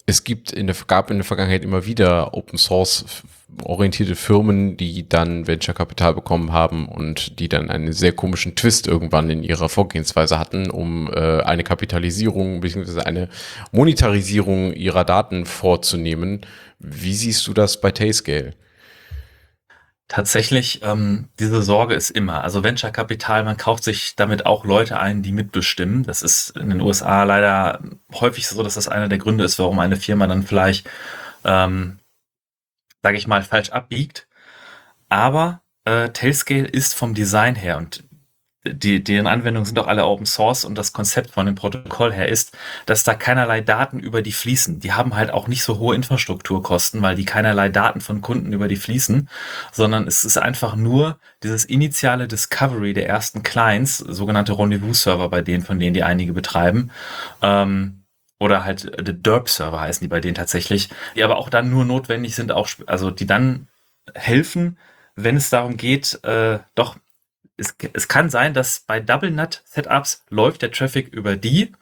[SPEAKER 3] es gibt in der, gab in der Vergangenheit immer wieder Open Source orientierte Firmen, die dann Venture Kapital bekommen haben und die dann einen sehr komischen Twist irgendwann in ihrer Vorgehensweise hatten, um äh, eine Kapitalisierung bzw. eine Monetarisierung ihrer Daten vorzunehmen. Wie siehst du das bei Tayscale?
[SPEAKER 1] Tatsächlich, ähm, diese Sorge ist immer. Also Venture Kapital, man kauft sich damit auch Leute ein, die mitbestimmen. Das ist in den USA leider häufig so, dass das einer der Gründe ist, warum eine Firma dann vielleicht ähm, sage ich mal, falsch abbiegt. Aber äh, Tailscale ist vom Design her und die, deren Anwendungen sind auch alle Open Source und das Konzept von dem Protokoll her ist, dass da keinerlei Daten über die fließen. Die haben halt auch nicht so hohe Infrastrukturkosten, weil die keinerlei Daten von Kunden über die fließen, sondern es ist einfach nur dieses initiale Discovery der ersten Clients, sogenannte Rendezvous-Server bei denen, von denen die einige betreiben. Ähm, oder halt äh, the Derp-Server heißen die bei denen tatsächlich, die aber auch dann nur notwendig sind, auch, also die dann helfen, wenn es darum geht, äh, doch, es, es kann sein, dass bei Double Nut Setups läuft der Traffic über die,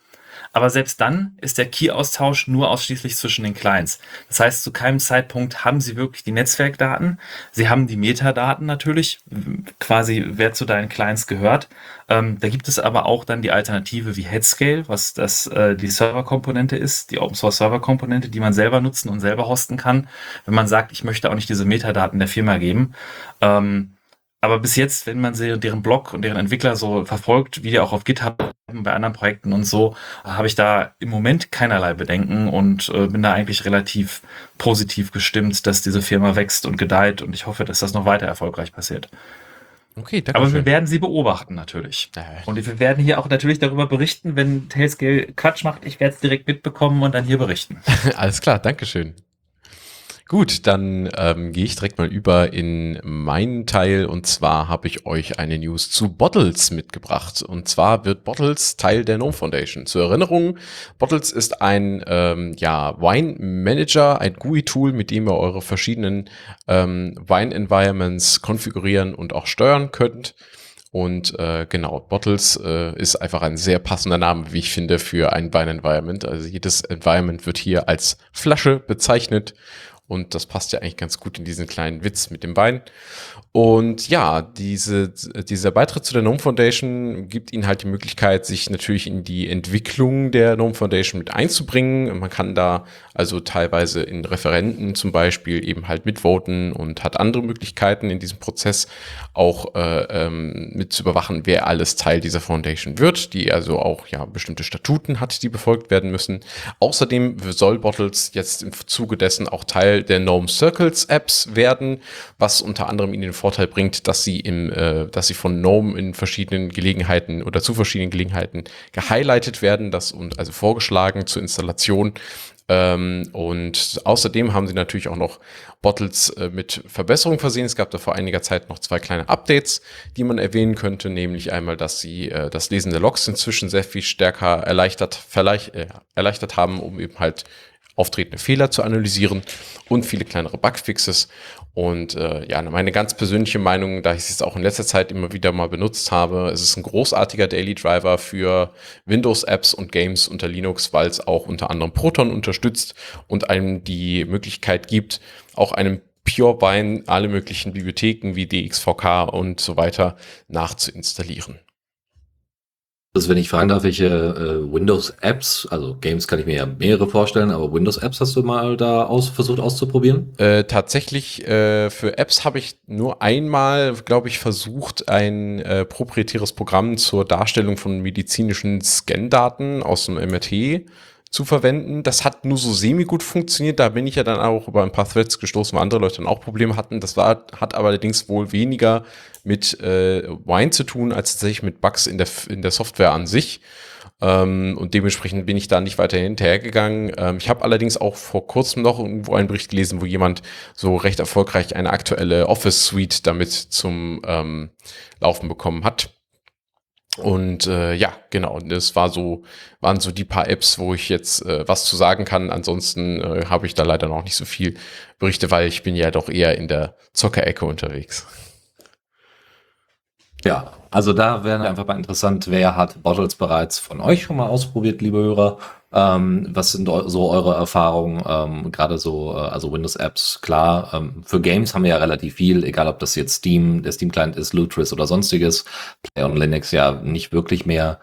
[SPEAKER 1] aber selbst dann ist der Key-Austausch nur ausschließlich zwischen den Clients. Das heißt, zu keinem Zeitpunkt haben sie wirklich die Netzwerkdaten. Sie haben die Metadaten natürlich, quasi wer zu deinen Clients gehört. Ähm, da gibt es aber auch dann die Alternative wie Headscale, was das äh, die Serverkomponente ist, die Open Source Serverkomponente, die man selber nutzen und selber hosten kann, wenn man sagt, ich möchte auch nicht diese Metadaten der Firma geben. Ähm, aber bis jetzt, wenn man sie deren Blog und deren Entwickler so verfolgt, wie die auch auf GitHub bei anderen Projekten und so, habe ich da im Moment keinerlei Bedenken und äh, bin da eigentlich relativ positiv gestimmt, dass diese Firma wächst und gedeiht und ich hoffe, dass das noch weiter erfolgreich passiert.
[SPEAKER 3] Okay, danke.
[SPEAKER 1] Aber wir werden sie beobachten natürlich. Und wir werden hier auch natürlich darüber berichten, wenn Tailscale Quatsch macht. Ich werde es direkt mitbekommen und dann hier berichten.
[SPEAKER 3] Alles klar, Dankeschön. Gut, dann ähm, gehe ich direkt mal über in meinen Teil und zwar habe ich euch eine News zu Bottles mitgebracht. Und zwar wird Bottles Teil der Gnome Foundation. Zur Erinnerung, Bottles ist ein ähm, ja, Wine Manager, ein GUI-Tool, mit dem ihr eure verschiedenen ähm, Wine-Environments konfigurieren und auch steuern könnt. Und äh, genau, Bottles äh, ist einfach ein sehr passender Name, wie ich finde, für ein Wine-Environment. Also jedes Environment wird hier als Flasche bezeichnet und das passt ja eigentlich ganz gut in diesen kleinen Witz mit dem Bein. Und ja, diese, dieser Beitritt zu der Gnome Foundation gibt ihnen halt die Möglichkeit, sich natürlich in die Entwicklung der Gnome Foundation mit einzubringen. Man kann da also teilweise in Referenten zum Beispiel eben halt mitvoten und hat andere Möglichkeiten in diesem Prozess auch äh, ähm, mit zu überwachen, wer alles Teil dieser Foundation wird, die also auch ja bestimmte Statuten hat, die befolgt werden müssen. Außerdem soll Bottles jetzt im Zuge dessen auch Teil der Gnome Circles Apps werden, was unter anderem ihnen den Vorteil bringt, dass sie im, äh, dass sie von GNOME in verschiedenen Gelegenheiten oder zu verschiedenen Gelegenheiten gehighlightet werden, das und also vorgeschlagen zur Installation. Ähm, und außerdem haben sie natürlich auch noch Bottles äh, mit Verbesserungen versehen. Es gab da vor einiger Zeit noch zwei kleine Updates, die man erwähnen könnte, nämlich einmal, dass sie äh, das Lesen der Logs inzwischen sehr viel stärker erleichtert, äh, erleichtert haben, um eben halt auftretende Fehler zu analysieren und viele kleinere Bugfixes. Und äh, ja, meine ganz persönliche Meinung, da ich es jetzt auch in letzter Zeit immer wieder mal benutzt habe, es ist ein großartiger Daily Driver für Windows-Apps und Games unter Linux, weil es auch unter anderem Proton unterstützt und einem die Möglichkeit gibt, auch einem Pure Wine alle möglichen Bibliotheken wie DXVK und so weiter nachzuinstallieren.
[SPEAKER 2] Also wenn ich fragen darf, welche äh, Windows-Apps, also Games kann ich mir ja mehrere vorstellen, aber Windows-Apps hast du mal da aus, versucht auszuprobieren?
[SPEAKER 3] Äh, tatsächlich, äh, für Apps habe ich nur einmal, glaube ich, versucht, ein äh, proprietäres Programm zur Darstellung von medizinischen Scan-Daten aus dem MRT zu verwenden. Das hat nur so semi-gut funktioniert. Da bin ich ja dann auch über ein paar Threads gestoßen, wo andere Leute dann auch Probleme hatten. Das war, hat aber allerdings wohl weniger mit äh, Wine zu tun, als tatsächlich mit Bugs in der, in der Software an sich. Ähm, und dementsprechend bin ich da nicht weiter hinterhergegangen. Ähm, ich habe allerdings auch vor kurzem noch irgendwo einen Bericht gelesen, wo jemand so recht erfolgreich eine aktuelle Office Suite damit zum ähm, Laufen bekommen hat. Und äh, ja, genau, das war so, waren so die paar Apps, wo ich jetzt äh, was zu sagen kann. Ansonsten äh, habe ich da leider noch nicht so viel Berichte, weil ich bin ja doch eher in der Zockerecke unterwegs.
[SPEAKER 2] Ja, also da wäre einfach mal interessant, wer hat Bottles bereits von euch schon mal ausprobiert, liebe Hörer? Ähm, was sind so eure Erfahrungen? Ähm, Gerade so, äh, also Windows-Apps, klar. Ähm, für Games haben wir ja relativ viel, egal ob das jetzt Steam, der Steam-Client ist, Lutris oder sonstiges. Play on Linux ja nicht wirklich mehr.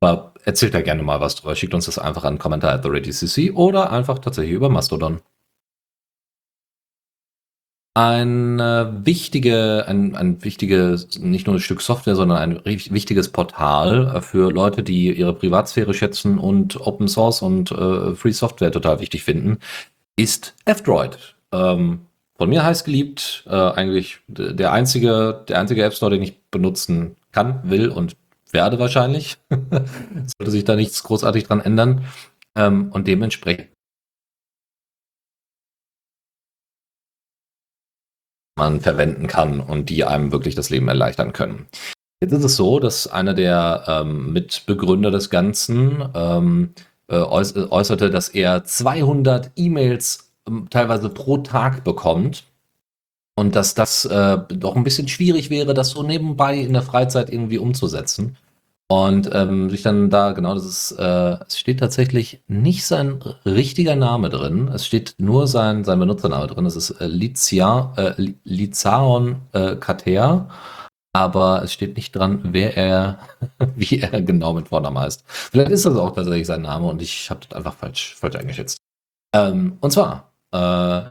[SPEAKER 2] Aber erzählt da gerne mal was drüber. Schickt uns das einfach an Kommentar at the ReadyCC oder einfach tatsächlich über Mastodon ein äh, wichtige, ein, ein wichtiges, nicht nur ein Stück Software, sondern ein wichtiges Portal äh, für Leute, die ihre Privatsphäre schätzen und Open Source und äh, Free Software total wichtig finden, ist F-Droid. Ähm, von mir heiß geliebt. Äh, eigentlich der einzige, der einzige App Store, den ich benutzen kann, will und werde wahrscheinlich. Sollte sich da nichts großartig dran ändern. Ähm, und dementsprechend man verwenden kann und die einem wirklich das Leben erleichtern können. Jetzt ist es so, dass einer der ähm, Mitbegründer des Ganzen ähm, äh, äußerte, dass er 200 E-Mails ähm, teilweise pro Tag bekommt und dass das äh, doch ein bisschen schwierig wäre, das so nebenbei in der Freizeit irgendwie umzusetzen. Und ähm, sich dann da, genau, das ist, äh, es steht tatsächlich nicht sein richtiger Name drin. Es steht nur sein, sein Benutzername drin. Das ist äh, äh, Lizaon äh, Kater. Aber es steht nicht dran, wer er, wie er genau mit Vornamen heißt. Vielleicht ist das auch tatsächlich sein Name und ich habe das einfach falsch, falsch eingeschätzt. Ähm, und zwar, äh,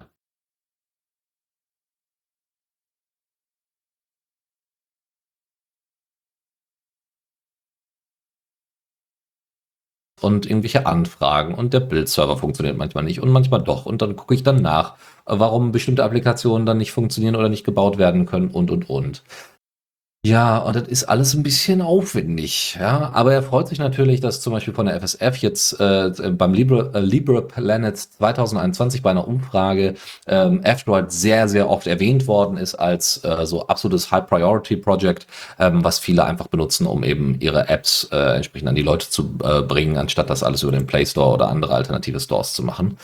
[SPEAKER 2] und irgendwelche Anfragen und der Bildserver funktioniert manchmal nicht und manchmal doch. Und dann gucke ich dann nach, warum bestimmte Applikationen dann nicht funktionieren oder nicht gebaut werden können und, und, und. Ja, und das ist alles ein bisschen aufwendig, ja. Aber er freut sich natürlich, dass zum Beispiel von der FSF jetzt äh, beim Libre, äh, Libre Planet 2021 bei einer Umfrage ähm, F-Droid sehr, sehr oft erwähnt worden ist als äh, so absolutes High-Priority-Project, ähm, was viele einfach benutzen, um eben ihre Apps äh, entsprechend an die Leute zu äh, bringen, anstatt das alles über den Play Store oder andere alternative Stores zu machen.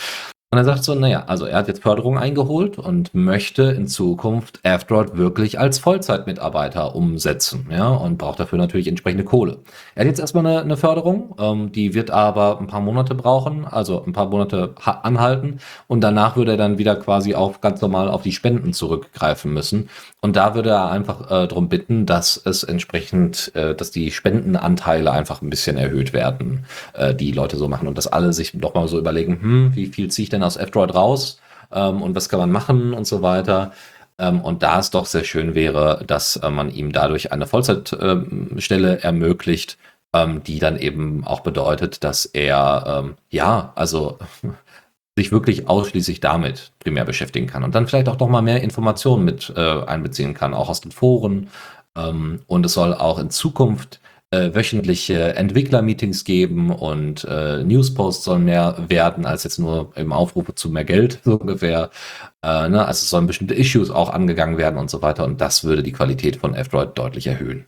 [SPEAKER 2] Und er sagt so, naja, also er hat jetzt Förderung eingeholt und möchte in Zukunft F-Droid wirklich als Vollzeitmitarbeiter umsetzen, ja, und braucht dafür natürlich entsprechende Kohle. Er hat jetzt erstmal eine, eine Förderung, ähm, die wird aber ein paar Monate brauchen, also ein paar Monate anhalten und danach würde er dann wieder quasi auch ganz normal auf die Spenden zurückgreifen müssen. Und da würde er einfach äh, darum bitten, dass es entsprechend, äh, dass die Spendenanteile einfach ein bisschen erhöht werden, äh, die Leute so machen und dass alle sich doch mal so überlegen, hm, wie viel ziehe ich denn aus F-Droid raus ähm, und was kann man machen und so weiter. Ähm, und da es doch sehr schön wäre, dass äh, man ihm dadurch eine Vollzeitstelle ähm, ermöglicht, ähm, die dann eben auch bedeutet, dass er, ähm, ja, also sich wirklich ausschließlich damit primär beschäftigen kann und dann vielleicht auch noch mal mehr Informationen mit äh, einbeziehen kann, auch aus den Foren. Und es soll auch in Zukunft äh, wöchentliche Entwickler-Meetings geben und äh, Newsposts sollen mehr werden als jetzt nur im Aufrufe zu mehr Geld, so ungefähr. Äh, ne? Also es sollen bestimmte Issues auch angegangen werden und so weiter und das würde die Qualität von F-Droid deutlich erhöhen.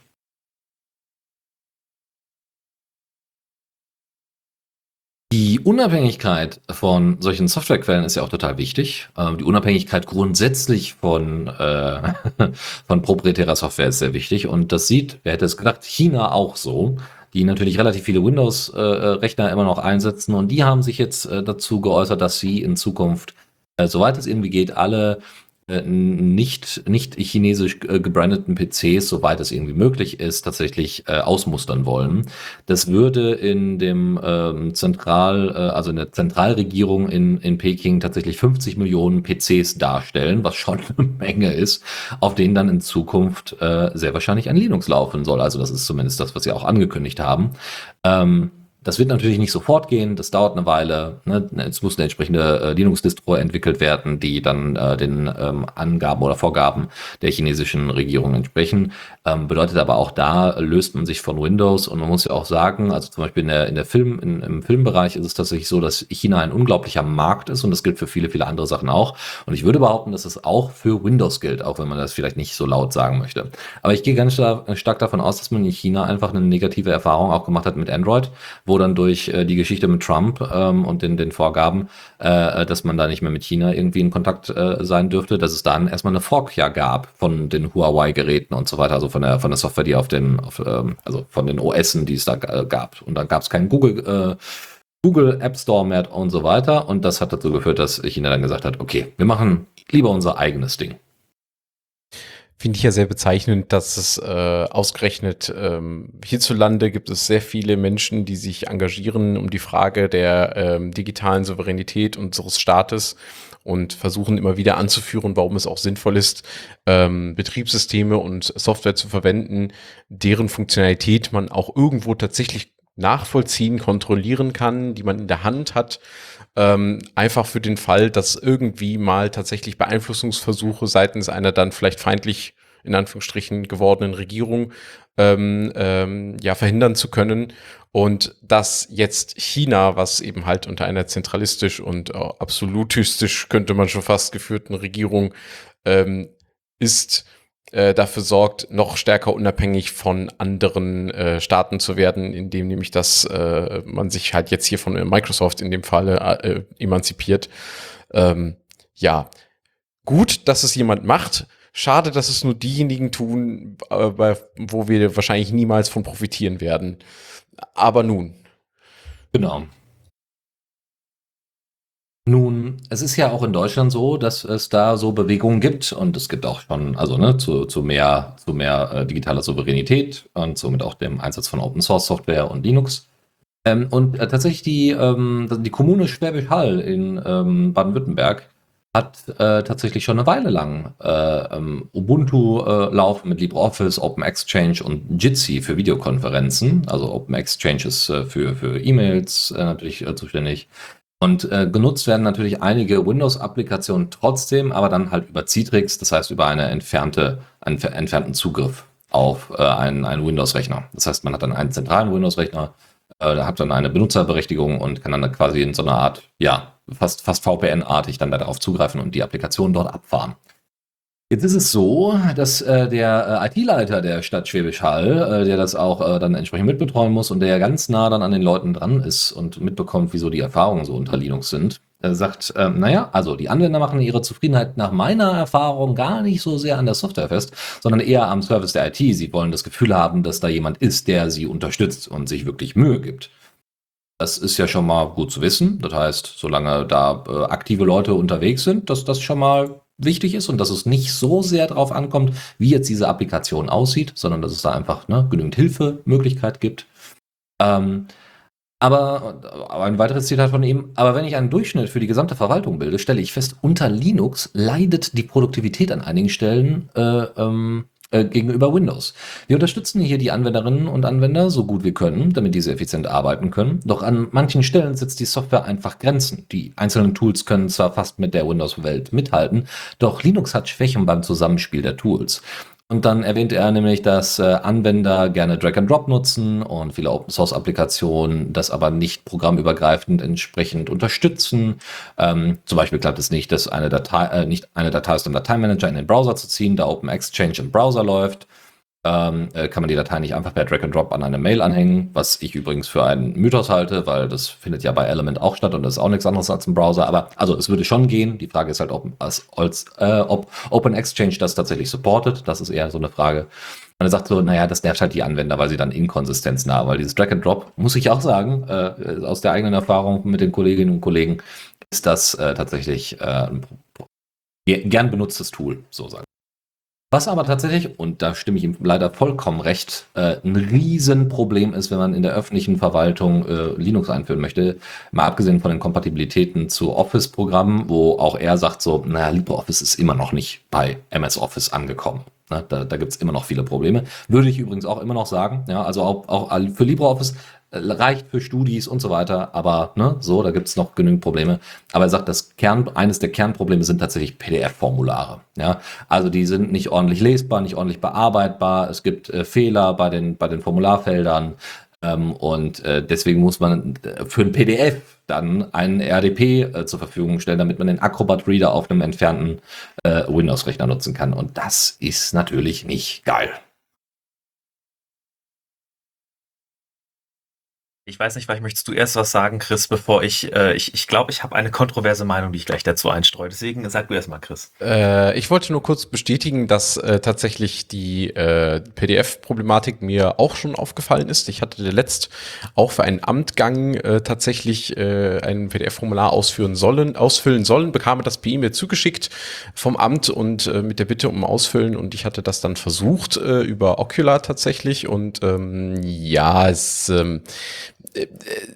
[SPEAKER 2] Unabhängigkeit von solchen Softwarequellen ist ja auch total wichtig. Ähm, die Unabhängigkeit grundsätzlich von, äh, von proprietärer Software ist sehr wichtig. Und das sieht, wer hätte es gedacht, China auch so, die natürlich relativ viele Windows-Rechner immer noch einsetzen. Und die haben sich jetzt äh, dazu geäußert, dass sie in Zukunft, äh, soweit es irgendwie geht, alle äh, nicht, nicht chinesisch äh, gebrandeten PCs, soweit es irgendwie möglich ist, tatsächlich äh, ausmustern wollen. Das würde in dem ähm, Zentral, äh, also in der Zentralregierung in, in Peking tatsächlich 50 Millionen PCs darstellen, was schon eine Menge ist, auf denen dann in Zukunft äh, sehr wahrscheinlich ein Linux laufen soll. Also das ist zumindest das, was sie auch angekündigt haben. Ähm, das wird natürlich nicht sofort gehen, das dauert eine Weile. Ne? Es muss eine entsprechende äh, Linux-Distro entwickelt werden, die dann äh, den ähm, Angaben oder Vorgaben der chinesischen Regierung entsprechen. Ähm, bedeutet aber auch da löst man sich von Windows und man muss ja auch sagen, also zum Beispiel in der, in der Film, in, im Filmbereich ist es tatsächlich so, dass China ein unglaublicher Markt ist und das gilt für viele, viele andere Sachen auch. Und ich würde behaupten, dass es auch für Windows gilt, auch wenn man das vielleicht nicht so laut sagen möchte. Aber ich gehe ganz stark davon aus, dass man in China einfach eine negative Erfahrung auch gemacht hat mit Android, wo dann durch äh, die Geschichte mit Trump ähm, und den, den Vorgaben, äh, dass man da nicht mehr mit China irgendwie in Kontakt äh, sein dürfte, dass es dann erstmal eine Fork ja gab von den Huawei-Geräten und so weiter, also von der, von der Software, die auf den, auf, ähm, also von den OSen, die es da äh, gab. Und dann gab es keinen Google, äh, Google App Store mehr und so weiter. Und das hat dazu geführt, dass China dann gesagt hat, okay, wir machen lieber unser eigenes Ding
[SPEAKER 3] finde ich ja sehr bezeichnend, dass es äh, ausgerechnet ähm, hierzulande gibt es sehr viele Menschen, die sich engagieren um die Frage der ähm, digitalen Souveränität unseres Staates und versuchen immer wieder anzuführen, warum es auch sinnvoll ist, ähm, Betriebssysteme und Software zu verwenden, deren Funktionalität man auch irgendwo tatsächlich nachvollziehen, kontrollieren kann, die man in der Hand hat. Ähm, einfach für den Fall, dass irgendwie mal tatsächlich Beeinflussungsversuche seitens einer dann vielleicht feindlich in Anführungsstrichen gewordenen Regierung ähm, ähm, ja verhindern zu können. Und dass jetzt China, was eben halt unter einer zentralistisch und äh, absolutistisch könnte man schon fast geführten Regierung ähm, ist, äh, dafür sorgt, noch stärker unabhängig von anderen äh, Staaten zu werden, indem nämlich das äh, man sich halt jetzt hier von Microsoft in dem Falle äh, emanzipiert. Ähm, ja, gut, dass es jemand macht. Schade, dass es nur diejenigen tun, äh, wo wir wahrscheinlich niemals von profitieren werden. Aber nun.
[SPEAKER 2] Genau. Nun, es ist ja auch in Deutschland so, dass es da so Bewegungen gibt und es gibt auch schon, also ne, zu, zu mehr, zu mehr äh, digitaler Souveränität und somit auch dem Einsatz von Open Source Software und Linux. Ähm, und äh, tatsächlich die, ähm, die Kommune Schwäbisch Hall in ähm, Baden-Württemberg hat äh, tatsächlich schon eine Weile lang äh, ähm, Ubuntu äh, laufen mit LibreOffice, Open Exchange und Jitsi für Videokonferenzen. Also Open Exchange ist äh, für, für E-Mails natürlich zuständig. Und genutzt werden natürlich einige Windows-Applikationen trotzdem, aber dann halt über Citrix, das heißt über eine entfernte, einen entfernten Zugriff auf einen, einen Windows-Rechner. Das heißt, man hat dann einen zentralen Windows-Rechner, da hat dann eine Benutzerberechtigung und kann dann quasi in so einer Art, ja, fast, fast VPN-artig dann darauf zugreifen und die Applikation dort abfahren. Jetzt ist es so, dass äh, der äh, IT-Leiter der Stadt Schwäbisch Hall, äh, der das auch äh, dann entsprechend mitbetreuen muss und der ja ganz nah dann an den Leuten dran ist und mitbekommt, wieso die Erfahrungen so unter Linux sind, äh, sagt, äh, naja, also die Anwender machen ihre Zufriedenheit nach meiner Erfahrung gar nicht so sehr an der Software fest, sondern eher am Service der IT. Sie wollen das Gefühl haben, dass da jemand ist, der sie unterstützt und sich wirklich Mühe gibt. Das ist ja schon mal gut zu wissen. Das heißt, solange da äh, aktive Leute unterwegs sind, dass das schon mal wichtig ist und dass es nicht so sehr darauf ankommt, wie jetzt diese Applikation aussieht, sondern dass es da einfach ne, genügend Hilfemöglichkeit gibt. Ähm, aber, aber ein weiteres Zitat von ihm, aber wenn ich einen Durchschnitt für die gesamte Verwaltung bilde, stelle ich fest, unter Linux leidet die Produktivität an einigen Stellen äh, ähm, äh, gegenüber Windows. Wir unterstützen hier die Anwenderinnen und Anwender so gut wir können, damit diese effizient arbeiten können. Doch an manchen Stellen setzt die Software einfach Grenzen. Die einzelnen Tools können zwar fast mit der Windows-Welt mithalten, doch Linux hat Schwächen beim Zusammenspiel der Tools. Und dann erwähnte er nämlich, dass äh, Anwender gerne Drag and Drop nutzen und viele Open Source Applikationen das aber nicht programmübergreifend entsprechend unterstützen. Ähm, zum Beispiel klappt es nicht, dass eine Datei, äh, nicht eine Datei aus dem Dateimanager in den Browser zu ziehen, da Open Exchange im Browser läuft ähm, äh, kann man die Datei nicht einfach per Drag and Drop an eine Mail anhängen, was ich übrigens für einen Mythos halte, weil das findet ja bei Element auch statt und das ist auch nichts anderes als ein Browser. Aber also es würde schon gehen. Die Frage ist halt, ob, als, äh, ob Open Exchange das tatsächlich supportet. Das ist eher so eine Frage. Er sagt so, naja, das nervt halt die Anwender, weil sie dann Inkonsistenz nah, weil dieses Drag and Drop, muss ich auch sagen, äh, aus der eigenen Erfahrung mit den Kolleginnen und Kollegen, ist das äh, tatsächlich äh, ein gern benutztes Tool, so sagen. Was aber tatsächlich, und da stimme ich ihm leider vollkommen recht, äh, ein Riesenproblem ist, wenn man in der öffentlichen Verwaltung äh, Linux einführen möchte, mal abgesehen von den Kompatibilitäten zu Office-Programmen, wo auch er sagt so, naja, LibreOffice ist immer noch nicht bei MS Office angekommen. Na, da da gibt es immer noch viele Probleme. Würde ich übrigens auch immer noch sagen. Ja, also auch, auch für LibreOffice reicht für Studis und so weiter, aber ne, so, da gibt es noch genügend Probleme. Aber er sagt, das Kern, eines der Kernprobleme sind tatsächlich PDF-Formulare. Ja, also die sind nicht ordentlich lesbar, nicht ordentlich bearbeitbar. Es gibt äh, Fehler bei den, bei den Formularfeldern. Ähm, und äh, deswegen muss man äh, für ein PDF dann einen RDP äh, zur Verfügung stellen, damit man den Acrobat Reader auf einem entfernten äh, Windows-Rechner nutzen kann. Und das ist natürlich nicht geil.
[SPEAKER 1] Ich weiß nicht, vielleicht möchtest du erst was sagen, Chris, bevor ich, äh, ich, ich glaube, ich habe eine kontroverse Meinung, die ich gleich dazu einstreue. Deswegen sag du erst mal, Chris.
[SPEAKER 3] Äh, ich wollte nur kurz bestätigen, dass äh, tatsächlich die äh, PDF-Problematik mir auch schon aufgefallen ist. Ich hatte letzt auch für einen Amtgang äh, tatsächlich äh, ein PDF-Formular ausführen sollen, ausfüllen sollen, bekam das per E-Mail zugeschickt vom Amt und äh, mit der Bitte um Ausfüllen und ich hatte das dann versucht äh, über Ocular tatsächlich und ähm, ja, es ähm,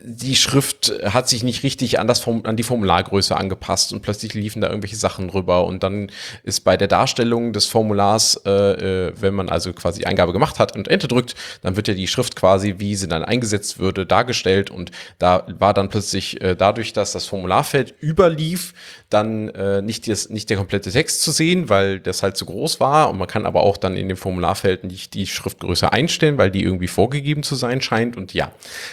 [SPEAKER 3] die Schrift hat sich nicht richtig an, das an die Formulargröße angepasst und plötzlich liefen da irgendwelche Sachen rüber und dann ist bei der Darstellung des Formulars, äh, äh, wenn man also quasi Eingabe gemacht hat und Enter drückt, dann wird ja die Schrift quasi, wie sie dann eingesetzt würde, dargestellt und da war dann plötzlich äh, dadurch, dass das Formularfeld überlief, dann äh, nicht, das, nicht der komplette Text zu sehen, weil das halt zu groß war und man kann aber auch dann in dem Formularfeld nicht die Schriftgröße einstellen, weil die irgendwie vorgegeben zu sein scheint und ja,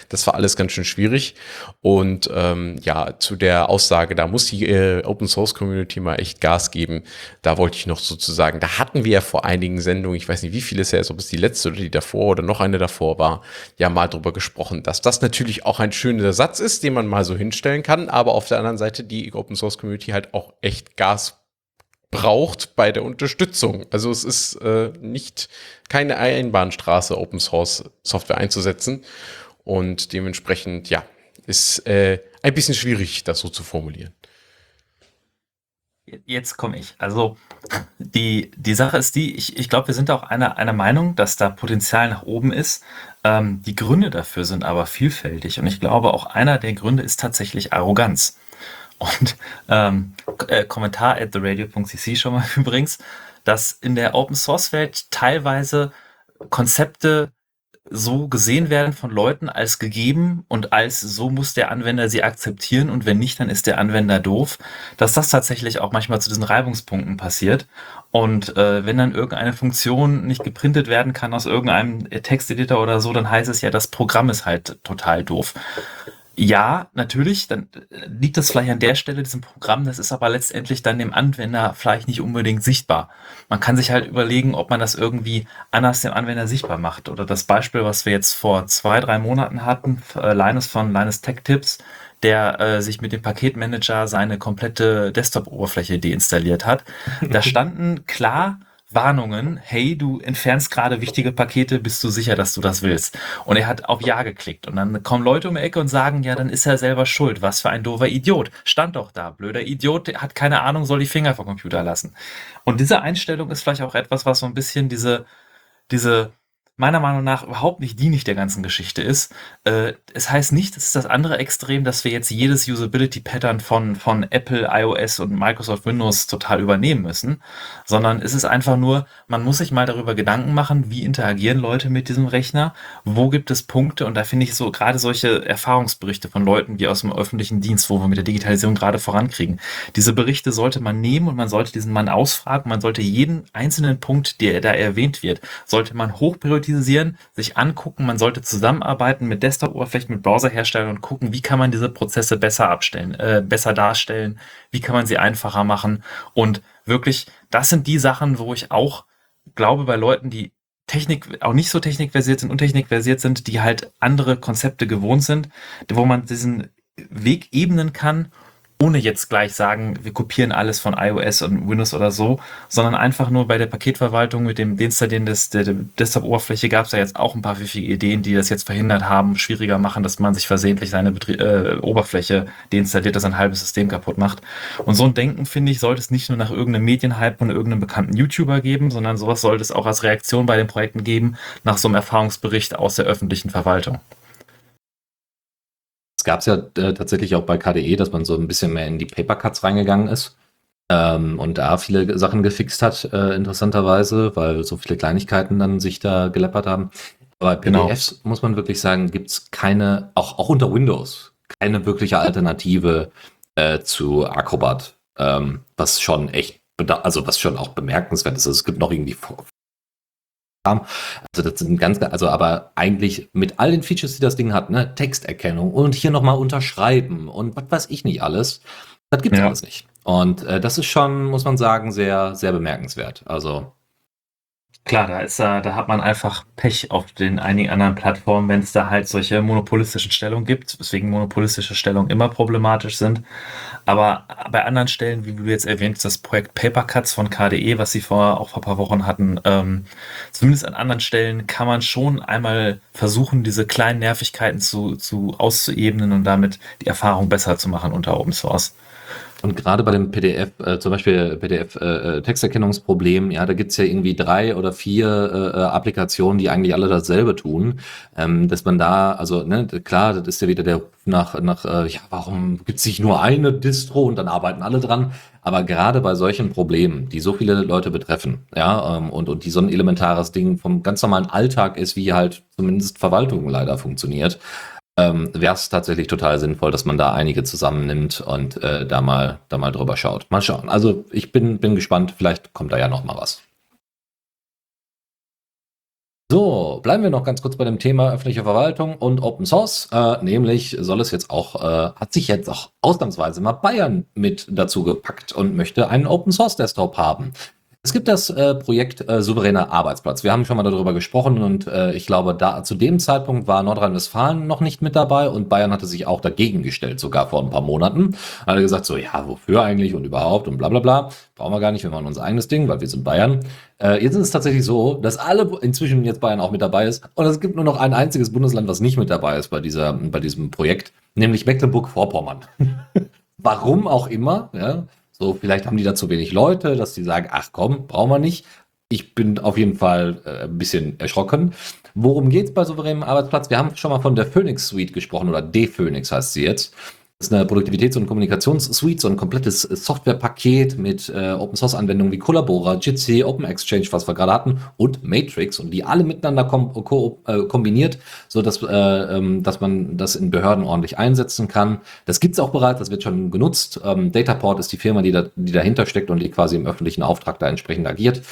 [SPEAKER 3] das war alles ganz schön schwierig. Und ähm, ja, zu der Aussage, da muss die äh, Open Source Community mal echt Gas geben. Da wollte ich noch sozusagen, da hatten wir ja vor einigen Sendungen, ich weiß nicht, wie viele es ja ist, ob es die letzte oder die davor oder noch eine davor war, ja mal drüber gesprochen, dass das natürlich auch ein schöner Satz ist, den man mal so hinstellen kann, aber auf der anderen Seite die Open Source Community halt auch echt Gas braucht bei der Unterstützung. Also es ist äh, nicht keine Einbahnstraße, Open Source Software einzusetzen. Und dementsprechend, ja, ist äh, ein bisschen schwierig, das so zu formulieren.
[SPEAKER 1] Jetzt komme ich. Also die, die Sache ist die, ich, ich glaube, wir sind auch einer, einer Meinung, dass da Potenzial nach oben ist. Ähm, die Gründe dafür sind aber vielfältig. Und ich glaube, auch einer der Gründe ist tatsächlich Arroganz. Und ähm, äh, Kommentar at theradio.cc schon mal übrigens, dass in der Open Source Welt teilweise Konzepte so gesehen werden von Leuten als gegeben und als so muss der Anwender sie akzeptieren und wenn nicht, dann ist der Anwender doof, dass das tatsächlich auch manchmal zu diesen Reibungspunkten passiert. Und äh, wenn dann irgendeine Funktion nicht geprintet werden kann aus irgendeinem Texteditor oder so, dann heißt es ja, das Programm ist halt total doof. Ja, natürlich, dann äh, liegt das vielleicht an der Stelle diesem Programm, das ist aber letztendlich dann dem Anwender vielleicht nicht unbedingt sichtbar. Man kann sich halt überlegen, ob man das irgendwie anders dem Anwender sichtbar macht. Oder das Beispiel, was wir jetzt vor zwei, drei Monaten hatten, äh, Linus von Linus Tech Tips, der äh, sich mit dem Paketmanager seine komplette Desktop-Oberfläche deinstalliert hat. Da standen klar Warnungen, hey, du entfernst gerade wichtige Pakete, bist du sicher, dass du das willst? Und er hat auf Ja geklickt. Und dann kommen Leute um die Ecke und sagen, ja, dann ist er selber schuld. Was für ein doofer Idiot. Stand doch da. Blöder Idiot, hat keine Ahnung, soll die Finger vom Computer lassen. Und diese Einstellung ist vielleicht auch etwas, was so ein bisschen diese, diese meiner Meinung nach überhaupt nicht dienlich der ganzen Geschichte ist. Äh, es heißt nicht, das ist das andere Extrem, dass wir jetzt jedes Usability-Pattern von, von Apple, iOS und Microsoft Windows total übernehmen müssen, sondern es ist einfach nur, man muss sich mal darüber Gedanken machen, wie interagieren Leute mit diesem Rechner, wo gibt es Punkte und da finde ich so gerade solche Erfahrungsberichte von Leuten wie aus dem öffentlichen Dienst, wo wir mit der Digitalisierung gerade vorankriegen. Diese Berichte sollte man nehmen und man sollte diesen Mann ausfragen, man sollte jeden einzelnen Punkt, der da erwähnt wird, sollte man hoch kritisieren, sich angucken, man sollte zusammenarbeiten mit Desktop-Oberflächen, mit Browserherstellern und gucken, wie kann man diese Prozesse besser abstellen, äh, besser darstellen, wie kann man sie einfacher machen. Und wirklich, das sind die Sachen, wo ich auch glaube, bei Leuten, die Technik, auch nicht so technikversiert sind, untechnikversiert sind, die halt andere Konzepte gewohnt sind, wo man diesen Weg ebnen kann ohne jetzt gleich sagen, wir kopieren alles von iOS und Windows oder so, sondern einfach nur bei der Paketverwaltung mit dem Deinstallieren des, der, der Desktop-Oberfläche gab es ja jetzt auch ein paar pfiffige Ideen, die das jetzt verhindert haben, schwieriger machen, dass man sich versehentlich seine Betrie äh, Oberfläche deinstalliert, das ein halbes System kaputt macht. Und so ein Denken, finde ich, sollte es nicht nur nach irgendeinem Medienhype und irgendeinem bekannten YouTuber geben, sondern sowas sollte es auch als Reaktion bei den Projekten geben, nach so einem Erfahrungsbericht aus der öffentlichen Verwaltung.
[SPEAKER 2] Es gab es ja äh, tatsächlich auch bei KDE, dass man so ein bisschen mehr in die Papercuts reingegangen ist ähm, und da viele Sachen gefixt hat, äh, interessanterweise, weil so viele Kleinigkeiten dann sich da geleppert haben. Aber bei. PDFs genau. muss man wirklich sagen, gibt es keine, auch, auch unter Windows, keine wirkliche Alternative äh, zu Acrobat, ähm, was schon echt, also was schon auch bemerkenswert ist. Also es gibt noch irgendwie Kram. Also das sind ganz, also aber eigentlich mit all den Features, die das Ding hat, ne, Texterkennung und hier nochmal unterschreiben und was weiß ich nicht alles, das gibt es ja. alles nicht. Und äh, das ist schon, muss man sagen, sehr, sehr bemerkenswert. Also
[SPEAKER 1] Klar, da ist da, hat man einfach Pech auf den einigen anderen Plattformen, wenn es da halt solche monopolistischen Stellungen gibt, weswegen monopolistische Stellungen immer problematisch sind. Aber bei anderen Stellen, wie du jetzt erwähnt, das Projekt Papercuts von KDE, was sie vor auch vor ein paar Wochen hatten, ähm, zumindest an anderen Stellen kann man schon einmal versuchen, diese kleinen Nervigkeiten zu, zu auszuebnen und damit die Erfahrung besser zu machen unter Open Source.
[SPEAKER 2] Und gerade bei dem PDF, äh, zum Beispiel PDF-Texterkennungsproblem, äh, ja, da gibt's ja irgendwie drei oder vier äh, Applikationen, die eigentlich alle dasselbe tun. Ähm, dass man da, also ne, klar, das ist ja wieder der nach, nach äh, ja, warum gibt's nicht nur eine Distro und dann arbeiten alle dran? Aber gerade bei solchen Problemen, die so viele Leute betreffen, ja, ähm, und, und die so ein elementares Ding vom ganz normalen Alltag ist, wie halt zumindest Verwaltung leider funktioniert, ähm, wäre es tatsächlich total sinnvoll, dass man da einige zusammennimmt und äh, da mal da mal drüber schaut. Mal schauen. Also ich bin bin gespannt. Vielleicht kommt da ja noch mal was. So, bleiben wir noch ganz kurz bei dem Thema öffentliche Verwaltung und Open Source. Äh, nämlich soll es jetzt auch, äh, hat sich jetzt auch ausnahmsweise mal Bayern mit dazu gepackt und möchte einen Open Source Desktop haben. Es gibt das äh, Projekt äh, Souveräner Arbeitsplatz. Wir haben schon mal darüber gesprochen und äh, ich glaube, da zu dem Zeitpunkt war Nordrhein-Westfalen noch nicht mit dabei und Bayern hatte sich auch dagegen gestellt, sogar vor ein paar Monaten. Hat gesagt, so, ja, wofür eigentlich und überhaupt und bla bla bla. Brauchen wir gar nicht, wir machen unser eigenes Ding, weil wir sind Bayern. Äh, jetzt ist es tatsächlich so, dass alle inzwischen jetzt Bayern auch mit dabei ist und es gibt nur noch ein einziges Bundesland, was nicht mit dabei ist bei, dieser, bei diesem Projekt, nämlich Mecklenburg-Vorpommern. Warum auch immer, ja. So, vielleicht haben die da zu wenig Leute, dass die sagen, ach komm, brauchen wir nicht. Ich bin auf jeden Fall äh, ein bisschen erschrocken. Worum geht's bei souveränem Arbeitsplatz? Wir haben schon mal von der Phoenix Suite gesprochen oder D-Phoenix heißt sie jetzt. Ist eine Produktivitäts- und Kommunikationssuite, so ein komplettes Softwarepaket mit äh, Open-Source-Anwendungen wie Collabora, Jitsi, Open Exchange, was wir gerade hatten, und Matrix und die alle miteinander kom ko äh, kombiniert, so dass, äh, ähm, dass man das in Behörden ordentlich einsetzen kann. Das gibt's auch bereits, das wird schon genutzt. Ähm, Dataport ist die Firma, die, da, die dahinter steckt und die quasi im öffentlichen Auftrag da entsprechend agiert.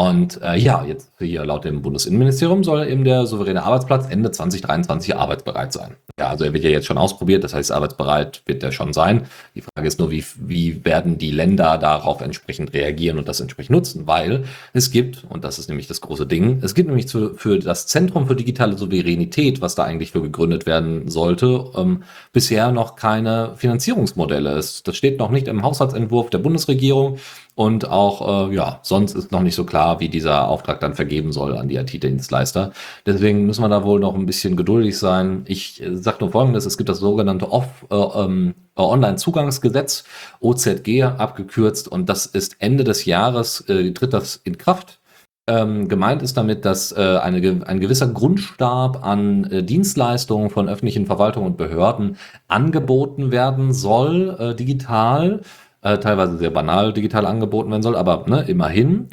[SPEAKER 2] Und äh, ja, jetzt hier laut dem Bundesinnenministerium soll eben der souveräne Arbeitsplatz Ende 2023 arbeitsbereit sein. Ja, also er wird ja jetzt schon ausprobiert, das heißt, arbeitsbereit wird er schon sein. Die Frage ist nur, wie, wie werden die Länder darauf entsprechend reagieren und das entsprechend nutzen, weil es gibt, und das ist nämlich das große Ding, es gibt nämlich zu, für das Zentrum für digitale Souveränität, was da eigentlich für gegründet werden sollte, ähm, bisher noch keine Finanzierungsmodelle. Es, das steht noch nicht im Haushaltsentwurf der Bundesregierung. Und auch, äh, ja, sonst ist noch nicht so klar, wie dieser Auftrag dann vergeben soll an die IT-Dienstleister. Deswegen müssen wir da wohl noch ein bisschen geduldig sein. Ich äh, sage nur Folgendes, es gibt das sogenannte Off, äh, ähm, Online-Zugangsgesetz, OZG abgekürzt, und das ist Ende des Jahres, äh, tritt das in Kraft. Ähm, gemeint ist damit, dass äh, eine, ein gewisser Grundstab an äh, Dienstleistungen von öffentlichen Verwaltungen und Behörden angeboten werden soll, äh, digital äh, teilweise sehr banal digital angeboten werden soll, aber ne, immerhin.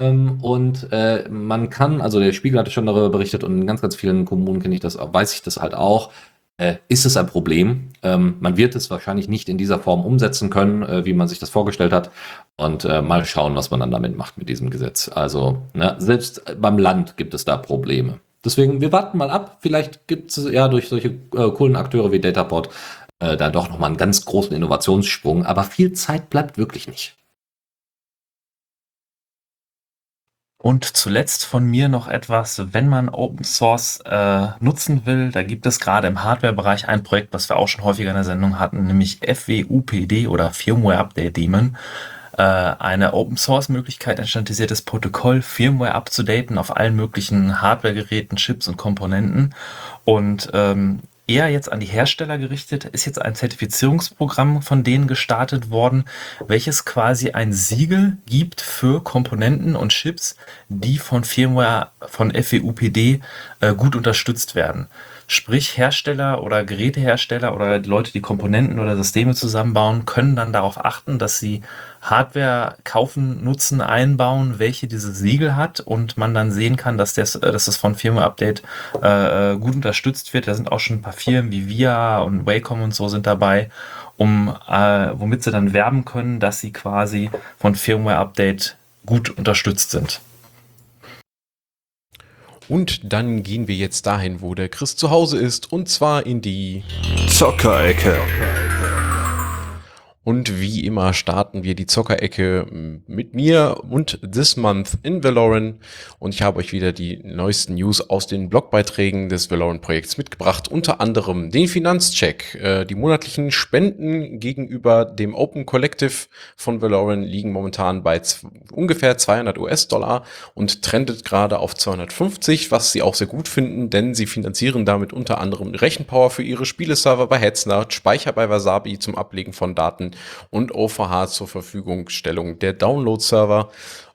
[SPEAKER 2] Ähm, und äh, man kann, also der Spiegel hatte schon darüber berichtet und in ganz, ganz vielen Kommunen kenne ich das, weiß ich das halt auch. Äh, ist es ein Problem? Ähm, man wird es wahrscheinlich nicht in dieser Form umsetzen können, äh, wie man sich das vorgestellt hat. Und äh, mal schauen, was man dann damit macht mit diesem Gesetz. Also ne, selbst beim Land gibt es da Probleme. Deswegen, wir warten mal ab. Vielleicht gibt es ja durch solche äh, coolen Akteure wie Dataport äh, da doch nochmal einen ganz großen Innovationssprung, aber viel Zeit bleibt wirklich nicht.
[SPEAKER 1] Und zuletzt von mir noch etwas, wenn man Open Source äh, nutzen will, da gibt es gerade im Hardware-Bereich ein Projekt, was wir auch schon häufiger in der Sendung hatten, nämlich FWUPD oder Firmware Update Daemon. Äh, eine Open Source Möglichkeit, ein standardisiertes Protokoll, Firmware abzudaten auf allen möglichen Hardware-Geräten, Chips und Komponenten. Und ähm, eher jetzt an die Hersteller gerichtet, ist jetzt ein Zertifizierungsprogramm von denen gestartet worden, welches quasi ein Siegel gibt für Komponenten und Chips, die von Firmware von FWUPD äh, gut unterstützt werden. Sprich, Hersteller oder Gerätehersteller oder Leute, die Komponenten oder Systeme zusammenbauen, können dann darauf achten, dass sie Hardware kaufen, nutzen, einbauen, welche diese Siegel hat und man dann sehen kann, dass das, äh, dass das von Firma Update äh, gut unterstützt wird. Da sind auch schon ein paar Firmen wie VIA und Wacom und so sind dabei, um äh, womit sie dann werben können, dass sie quasi von Firmware Update gut unterstützt sind.
[SPEAKER 3] Und dann gehen wir jetzt dahin, wo der Chris zu Hause ist, und zwar in die
[SPEAKER 4] Zockerecke.
[SPEAKER 3] Und wie immer starten wir die Zockerecke mit mir und This Month in Valorant. Und ich habe euch wieder die neuesten News aus den Blogbeiträgen des Valorant-Projekts mitgebracht. Unter anderem den Finanzcheck. Äh, die monatlichen Spenden gegenüber dem Open Collective von Valorant liegen momentan bei ungefähr 200 US-Dollar und trendet gerade auf 250, was sie auch sehr gut finden, denn sie finanzieren damit unter anderem Rechenpower für ihre Spieleserver bei Headsnut, Speicher bei Wasabi zum Ablegen von Daten, und OVH zur Verfügungstellung der Download-Server.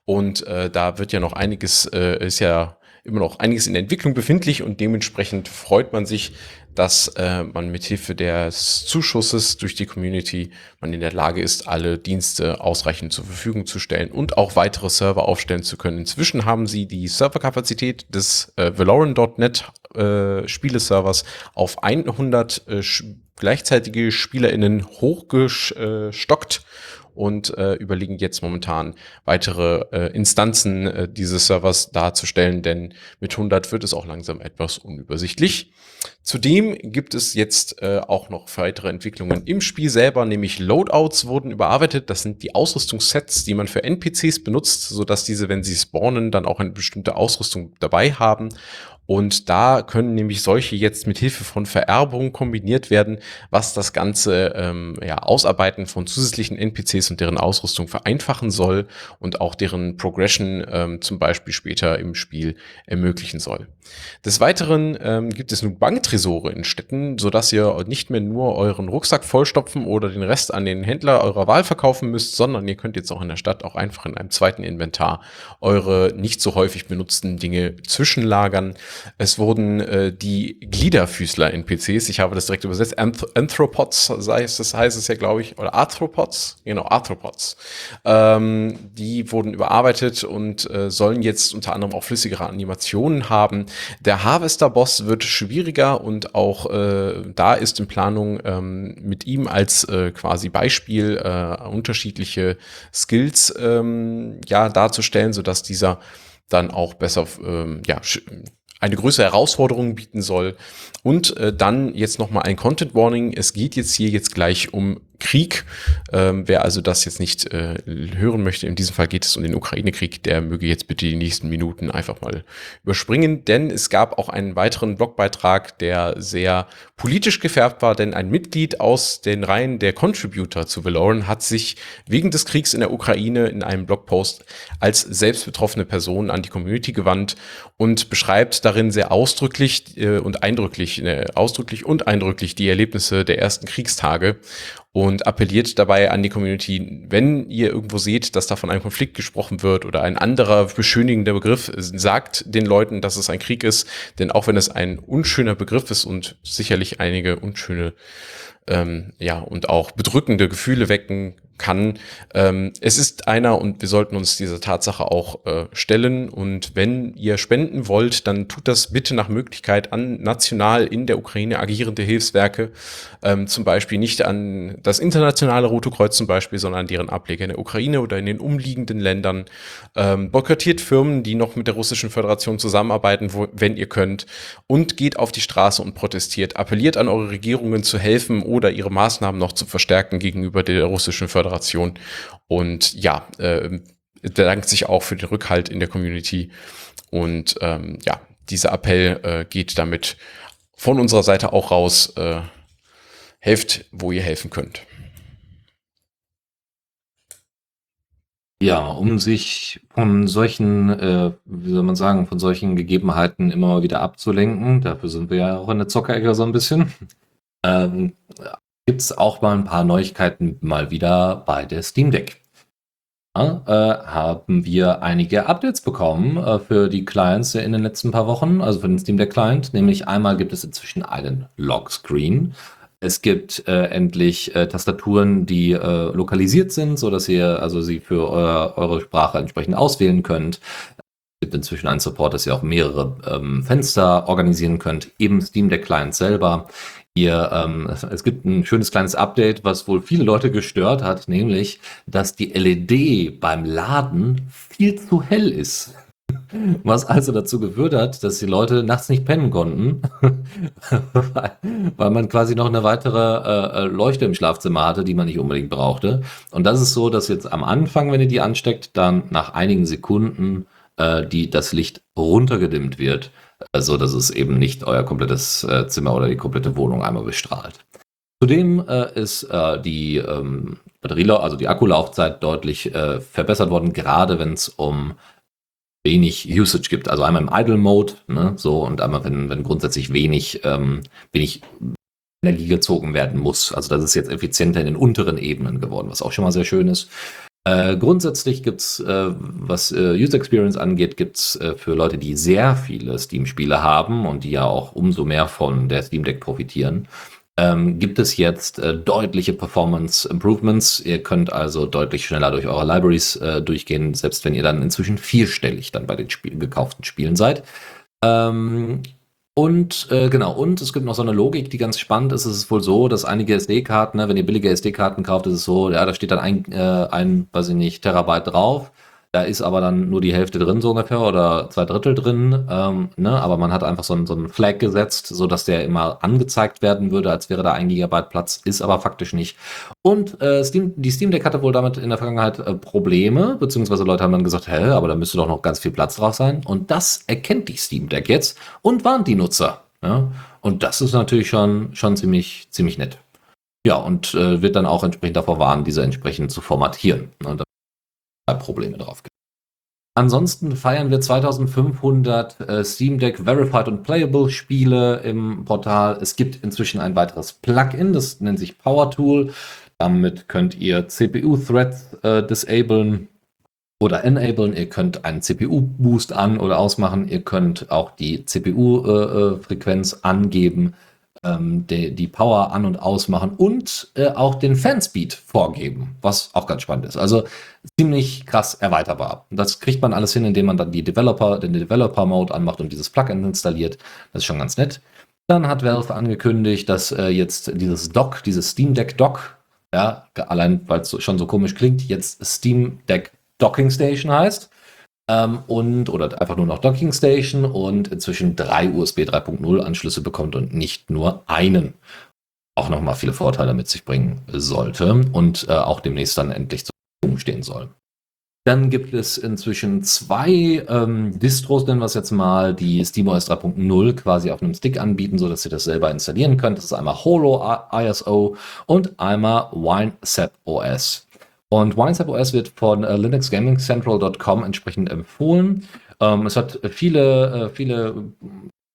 [SPEAKER 3] Und äh, da wird ja noch einiges, äh, ist ja immer noch einiges in Entwicklung befindlich und dementsprechend freut man sich, dass äh, man mithilfe des Zuschusses durch die Community man in der Lage ist, alle Dienste ausreichend zur Verfügung zu stellen und auch weitere Server aufstellen zu können. Inzwischen haben sie die Serverkapazität des äh, Valorant.net äh, Spieleservers auf 100 äh, gleichzeitige SpielerInnen hochgestockt und äh, überlegen jetzt momentan weitere äh, Instanzen äh, dieses Servers darzustellen, denn mit 100 wird es auch langsam etwas unübersichtlich. Zudem gibt es jetzt äh, auch noch weitere Entwicklungen im Spiel selber, nämlich Loadouts wurden überarbeitet. Das sind die Ausrüstungssets, die man für NPCs benutzt, sodass diese, wenn sie spawnen, dann auch eine bestimmte Ausrüstung dabei haben. Und da können nämlich solche jetzt mit Hilfe von Vererbung kombiniert werden, was das ganze ähm, ja, Ausarbeiten von zusätzlichen NPCs und deren Ausrüstung vereinfachen soll und auch deren Progression ähm, zum Beispiel später im Spiel ermöglichen soll. Des Weiteren ähm, gibt es nun Banktresore in Städten, sodass ihr nicht mehr nur euren Rucksack vollstopfen oder den Rest an den Händler eurer Wahl verkaufen müsst, sondern ihr könnt jetzt auch in der Stadt auch einfach in einem zweiten Inventar eure nicht so häufig benutzten Dinge zwischenlagern. Es wurden äh, die Gliederfüßler-NPCs, ich habe das direkt übersetzt, Anth Anthropods, es, das heißt es ja, glaube ich, oder Arthropods, genau, Arthropods. Ähm, die wurden überarbeitet und äh, sollen jetzt unter anderem auch flüssigere Animationen haben. Der Harvester-Boss wird schwieriger und auch äh, da ist in Planung ähm, mit ihm als äh, quasi Beispiel äh, unterschiedliche Skills ähm, ja darzustellen, sodass dieser dann auch besser ähm, ja, eine größere Herausforderung bieten soll. Und äh, dann jetzt nochmal ein Content Warning. Es geht jetzt hier jetzt gleich um Krieg. Ähm, wer also das jetzt nicht äh, hören möchte, in diesem Fall geht es um den Ukraine-Krieg, der möge jetzt bitte die nächsten Minuten einfach mal überspringen, denn es gab auch einen weiteren Blogbeitrag, der sehr politisch gefärbt war, denn ein Mitglied aus den Reihen der Contributor zu Valoran hat sich wegen des Kriegs in der Ukraine in einem Blogpost als selbst betroffene Person an die Community gewandt und beschreibt darin sehr ausdrücklich äh, und eindrücklich, äh, ausdrücklich und eindrücklich die Erlebnisse der ersten Kriegstage und appelliert dabei an die Community, wenn ihr irgendwo seht, dass da von einem Konflikt gesprochen wird oder ein anderer beschönigender Begriff, sagt den Leuten, dass es ein Krieg ist, denn auch wenn es ein unschöner Begriff ist und sicherlich einige unschöne ähm, ja und auch bedrückende Gefühle wecken kann. Ähm, es ist einer und wir sollten uns dieser Tatsache auch äh, stellen. Und wenn ihr spenden wollt, dann tut das bitte nach Möglichkeit an national in der Ukraine agierende Hilfswerke. Ähm, zum Beispiel nicht an das internationale Rote Kreuz zum Beispiel, sondern an deren Ableger in der Ukraine oder in den umliegenden Ländern. Ähm, boykottiert Firmen, die noch mit der Russischen Föderation zusammenarbeiten, wo, wenn ihr könnt. Und geht auf die Straße und protestiert. Appelliert an eure Regierungen zu helfen oder ihre Maßnahmen noch zu verstärken gegenüber der Russischen Föderation. Föderation. Und ja, äh, bedankt sich auch für den Rückhalt in der Community. Und ähm, ja, dieser Appell äh, geht damit von unserer Seite auch raus. Äh, helft, wo ihr helfen könnt.
[SPEAKER 2] Ja, um sich von solchen, äh, wie soll man sagen, von solchen Gegebenheiten immer wieder abzulenken, dafür sind wir ja auch in der Zockerecke so ein bisschen, ähm, gibt es auch mal ein paar Neuigkeiten mal wieder bei der Steam Deck. Ja, äh, haben wir einige Updates bekommen äh, für die Clients in den letzten paar Wochen, also für den Steam Deck Client. Nämlich einmal gibt es inzwischen einen Lockscreen. Es gibt äh, endlich äh, Tastaturen, die äh, lokalisiert sind, so dass ihr also sie für euer, eure Sprache entsprechend auswählen könnt. Es gibt inzwischen einen Support, dass ihr auch mehrere ähm, Fenster organisieren könnt, im Steam Deck Client selber. Ihr, ähm, es, es, gibt ein schönes kleines Update, was wohl viele Leute gestört hat, nämlich, dass die LED beim Laden viel zu hell ist. Was also dazu geführt hat, dass die Leute nachts nicht pennen konnten, weil man quasi noch eine weitere äh, äh, Leuchte im Schlafzimmer hatte, die man nicht unbedingt brauchte. Und das ist so, dass jetzt am Anfang, wenn ihr die ansteckt, dann nach einigen Sekunden äh, die, das Licht runtergedimmt wird so dass es eben nicht euer komplettes äh, Zimmer oder die komplette Wohnung einmal bestrahlt. Zudem äh, ist äh, die ähm, Batterie, also die Akkulaufzeit deutlich äh, verbessert worden, gerade wenn es um wenig Usage gibt. Also einmal im Idle Mode, ne, so und einmal wenn, wenn grundsätzlich wenig, ähm, wenig Energie gezogen werden muss. Also das ist jetzt effizienter in den unteren Ebenen geworden, was auch schon mal sehr schön ist. Äh, grundsätzlich gibt's, äh, was äh, User Experience angeht, gibt's äh, für Leute, die sehr viele Steam-Spiele haben und die ja auch umso mehr von der Steam Deck profitieren, ähm, gibt es jetzt äh, deutliche Performance Improvements. Ihr könnt also deutlich schneller durch eure Libraries äh, durchgehen, selbst wenn ihr dann inzwischen vierstellig dann bei den Spiel gekauften Spielen seid. Ähm, und äh, genau, und es gibt noch so eine Logik, die ganz spannend ist. Es ist wohl so, dass einige SD-Karten, ne, wenn ihr billige SD-Karten kauft, ist es so, ja, da steht dann ein, äh, ein, weiß ich nicht, Terabyte drauf. Da ist aber dann nur die Hälfte drin, so ungefähr, oder zwei Drittel drin. Ähm, ne? Aber man hat einfach so einen, so einen Flag gesetzt, so dass der immer angezeigt werden würde, als wäre da ein Gigabyte Platz, ist aber faktisch nicht. Und äh, Steam, die Steam Deck hatte wohl damit in der Vergangenheit äh, Probleme, beziehungsweise Leute haben dann gesagt, hä, aber da müsste doch noch ganz viel Platz drauf sein. Und das erkennt die Steam Deck jetzt und warnt die Nutzer. Ja? Und das ist natürlich schon, schon ziemlich, ziemlich nett. Ja, und äh, wird dann auch entsprechend davor warnen, diese entsprechend zu formatieren. Ne? Probleme drauf. Ansonsten feiern wir 2500 äh, Steam Deck Verified und Playable Spiele im Portal. Es gibt inzwischen ein weiteres Plugin, das nennt sich Power Tool. Damit könnt ihr CPU-Threads äh, disablen oder enablen. Ihr könnt einen CPU-Boost an- oder ausmachen. Ihr könnt auch die CPU-Frequenz äh, äh angeben ähm, die, die Power an- und ausmachen und äh, auch den Fanspeed vorgeben, was auch ganz spannend ist. Also ziemlich krass erweiterbar. Das kriegt man alles hin, indem man dann die Developer, den Developer-Mode anmacht und dieses Plugin installiert. Das ist schon ganz nett. Dann hat Valve angekündigt, dass äh, jetzt dieses Dock, dieses Steam Deck Dock, ja, allein weil es so, schon so komisch klingt, jetzt Steam Deck Docking Station heißt ähm, und oder einfach nur noch Docking Station und inzwischen drei USB 3.0 Anschlüsse bekommt und nicht nur einen. Auch nochmal viele Vorteile mit sich bringen sollte und äh, auch demnächst dann endlich zur Verfügung stehen soll. Dann gibt es inzwischen zwei ähm, Distros, nennen wir es jetzt mal, die SteamOS 3.0 quasi auf einem Stick anbieten, sodass ihr das selber installieren könnt. Das ist einmal Holo ISO und einmal WineSap OS. Und WineSap OS wird von äh, linuxgamingcentral.com entsprechend empfohlen. Ähm, es hat viele, äh, viele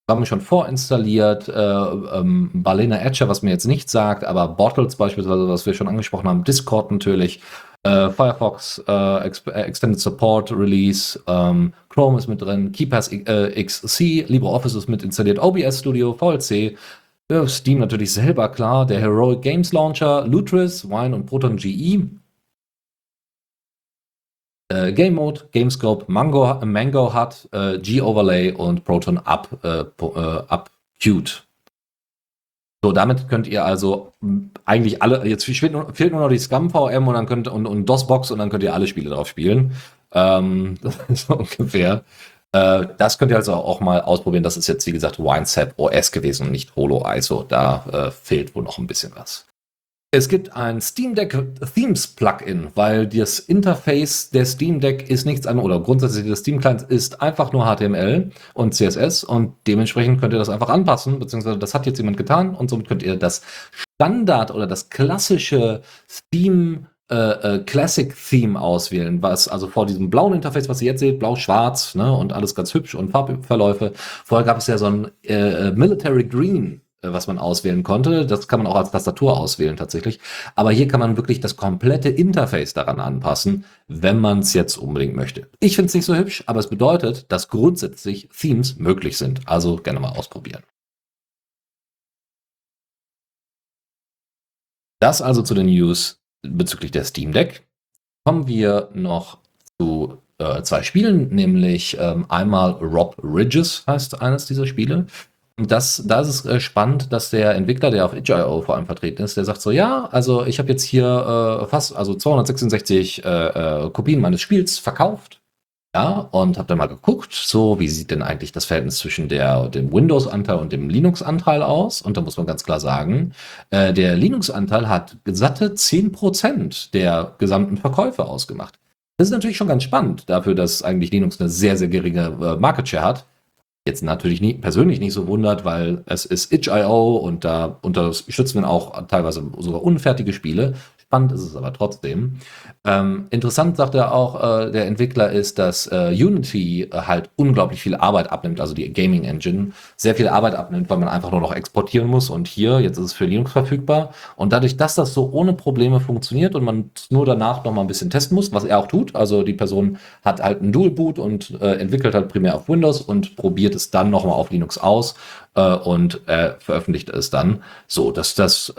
[SPEAKER 2] Programme schon vorinstalliert. Äh, ähm, Balena Etcher, was mir jetzt nicht sagt, aber Bottles beispielsweise, was wir schon angesprochen haben, Discord natürlich. Äh, Firefox äh, Ex äh, Extended Support Release, ähm, Chrome ist mit drin, KeyPass äh, XC, LibreOffice ist mit installiert, OBS Studio, VLC, Steam natürlich selber, klar, der Heroic Games Launcher, Lutris, Wine und Proton GE äh, Game Mode, Gamescope, Mango, Mango hat, äh, G-Overlay und Proton Up, äh, äh, Up Qt. So, damit könnt ihr also eigentlich alle, jetzt fehlt nur, fehlt nur noch die Scum VM und dann könnt und, und DOS-Box und dann könnt ihr alle Spiele drauf spielen. Ähm, das ist ungefähr. Äh, das könnt ihr also auch mal ausprobieren. Das ist jetzt, wie gesagt, WineSap OS gewesen und nicht Holo ISO. Da äh, fehlt wohl noch ein bisschen was. Es gibt ein Steam Deck Themes Plugin, weil das Interface der Steam Deck ist nichts anderes oder grundsätzlich des Steam Clients ist einfach nur HTML und CSS und dementsprechend könnt ihr das einfach anpassen, beziehungsweise das hat jetzt jemand getan und somit könnt ihr das Standard oder das klassische Steam äh, äh, Classic Theme auswählen, was also vor diesem blauen Interface, was ihr jetzt seht, blau-schwarz ne, und alles ganz hübsch und Farbverläufe. Vorher gab es ja so ein äh, äh Military Green was man auswählen konnte. Das kann man auch als Tastatur auswählen tatsächlich. Aber hier kann man wirklich das komplette Interface daran anpassen, wenn man es jetzt unbedingt möchte. Ich finde es nicht so hübsch, aber es bedeutet, dass grundsätzlich Themes möglich sind. Also gerne mal ausprobieren. Das also zu den News bezüglich der Steam Deck. Kommen wir noch zu äh, zwei Spielen, nämlich ähm, einmal Rob Ridges heißt eines dieser Spiele. Das, da ist es äh, spannend, dass der Entwickler, der auf itch.io vor allem vertreten ist, der sagt so, ja, also ich habe jetzt hier äh, fast, also 266 äh, äh, Kopien meines Spiels verkauft. Ja, und habe dann mal geguckt, so, wie sieht denn eigentlich das Verhältnis zwischen der, dem Windows-Anteil und dem Linux-Anteil aus? Und da muss man ganz klar sagen, äh, der Linux-Anteil hat gesatte 10% der gesamten Verkäufe ausgemacht. Das ist natürlich schon ganz spannend, dafür, dass eigentlich Linux eine sehr, sehr geringe äh, Market Share hat jetzt natürlich nie, persönlich nicht so wundert, weil es ist itch.io und da unterstützen wir auch teilweise sogar unfertige Spiele. Spannend ist es aber trotzdem. Ähm, interessant sagt er auch, äh, der Entwickler ist, dass äh, Unity äh, halt unglaublich viel Arbeit abnimmt, also die Gaming Engine sehr viel Arbeit abnimmt, weil man einfach nur noch exportieren muss und hier, jetzt ist es für Linux verfügbar. Und dadurch, dass das so ohne Probleme funktioniert und man nur danach noch mal ein bisschen testen muss, was er auch tut, also die Person hat halt einen Dual Boot und äh, entwickelt halt primär auf Windows und probiert es dann noch mal auf Linux aus äh, und äh, veröffentlicht es dann so, dass das,